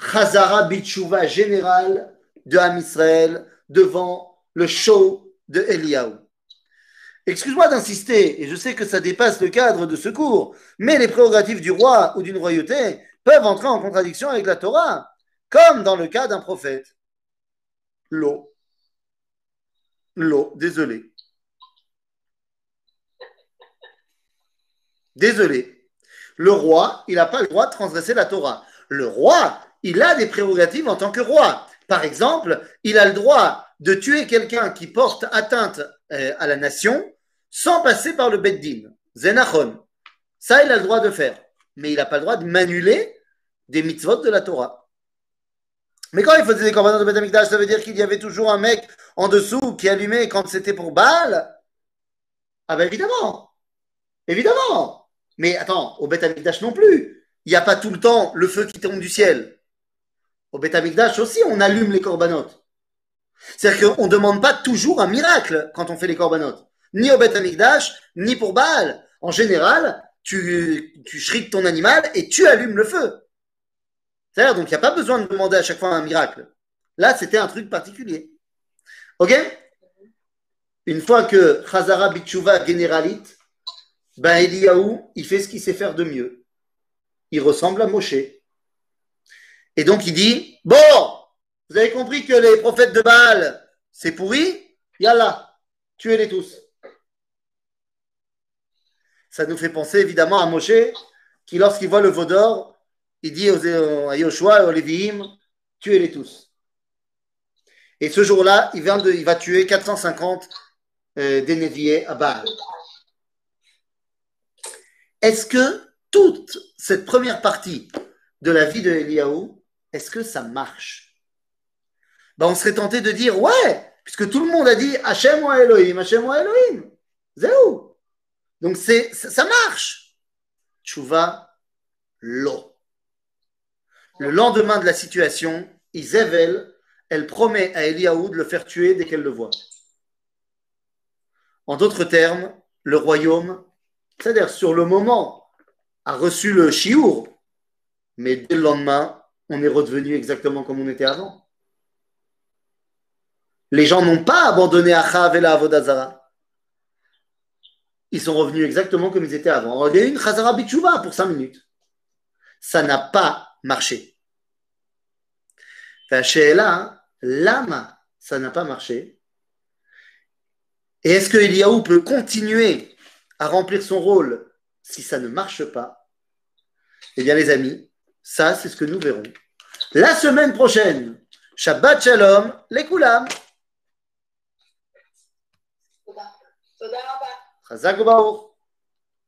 Chazara Bitshuva général de Ham Israël devant le show de Eliaou. Excuse-moi d'insister, et je sais que ça dépasse le cadre de ce cours, mais les prérogatives du roi ou d'une royauté peuvent entrer en contradiction avec la Torah, comme dans le cas d'un prophète. L'eau. L'eau, désolé. Désolé. Le roi, il n'a pas le droit de transgresser la Torah. Le roi, il a des prérogatives en tant que roi. Par exemple, il a le droit de tuer quelqu'un qui porte atteinte euh, à la nation sans passer par le Beddin. Zenachon. Ça, il a le droit de faire. Mais il n'a pas le droit de manuler des mitzvot de la Torah. Mais quand il faisait des corbanotes de Beth ça veut dire qu'il y avait toujours un mec en dessous qui allumait quand c'était pour Baal? Ah ben évidemment. Évidemment. Mais attends, au Beth Amikdash non plus. Il n'y a pas tout le temps le feu qui tombe du ciel. Au Beth Amikdash aussi, on allume les corbanotes. C'est-à-dire qu'on ne demande pas toujours un miracle quand on fait les corbanotes. Ni au Beth Amikdash, ni pour Baal. En général, tu, tu ton animal et tu allumes le feu. C'est-à-dire, donc il n'y a pas besoin de demander à chaque fois un miracle. Là, c'était un truc particulier. Ok? Une fois que Chazara Bichuva généralite, ben Eliaou, il fait ce qu'il sait faire de mieux. Il ressemble à Moshe. Et donc il dit, bon, vous avez compris que les prophètes de Baal, c'est pourri? Yallah, tuez-les tous. Ça nous fait penser évidemment à Moshe, qui lorsqu'il voit le veau d'or, il dit à Yoshua et aux Lévi'im, tuez-les tous. Et ce jour-là, il, il, va tuer 450 euh, dénéviés à Baal. Est-ce que toute cette première partie de la vie de Eliaou, est-ce que ça marche? Ben, On serait tenté de dire ouais, puisque tout le monde a dit Hachem ou Elohim, Hachem ou Elohim. où Donc c'est, ça marche. Tchouva, l'eau. Le lendemain de la situation, Isabelle, elle promet à Eliaou de le faire tuer dès qu'elle le voit. En d'autres termes, le royaume c'est-à-dire, sur le moment, a reçu le chiour, Mais dès le lendemain, on est redevenu exactement comme on était avant. Les gens n'ont pas abandonné Achav et la Avodazara. Ils sont revenus exactement comme ils étaient avant. Il y a eu une Chazara Bichouva pour 5 minutes. Ça n'a pas marché. Là, l'âme, ça n'a pas marché. Et est-ce que Eliaou peut continuer à remplir son rôle si ça ne marche pas? Eh bien, les amis, ça, c'est ce que nous verrons. La semaine prochaine, Shabbat Shalom, les Koulam. חזק וברוך.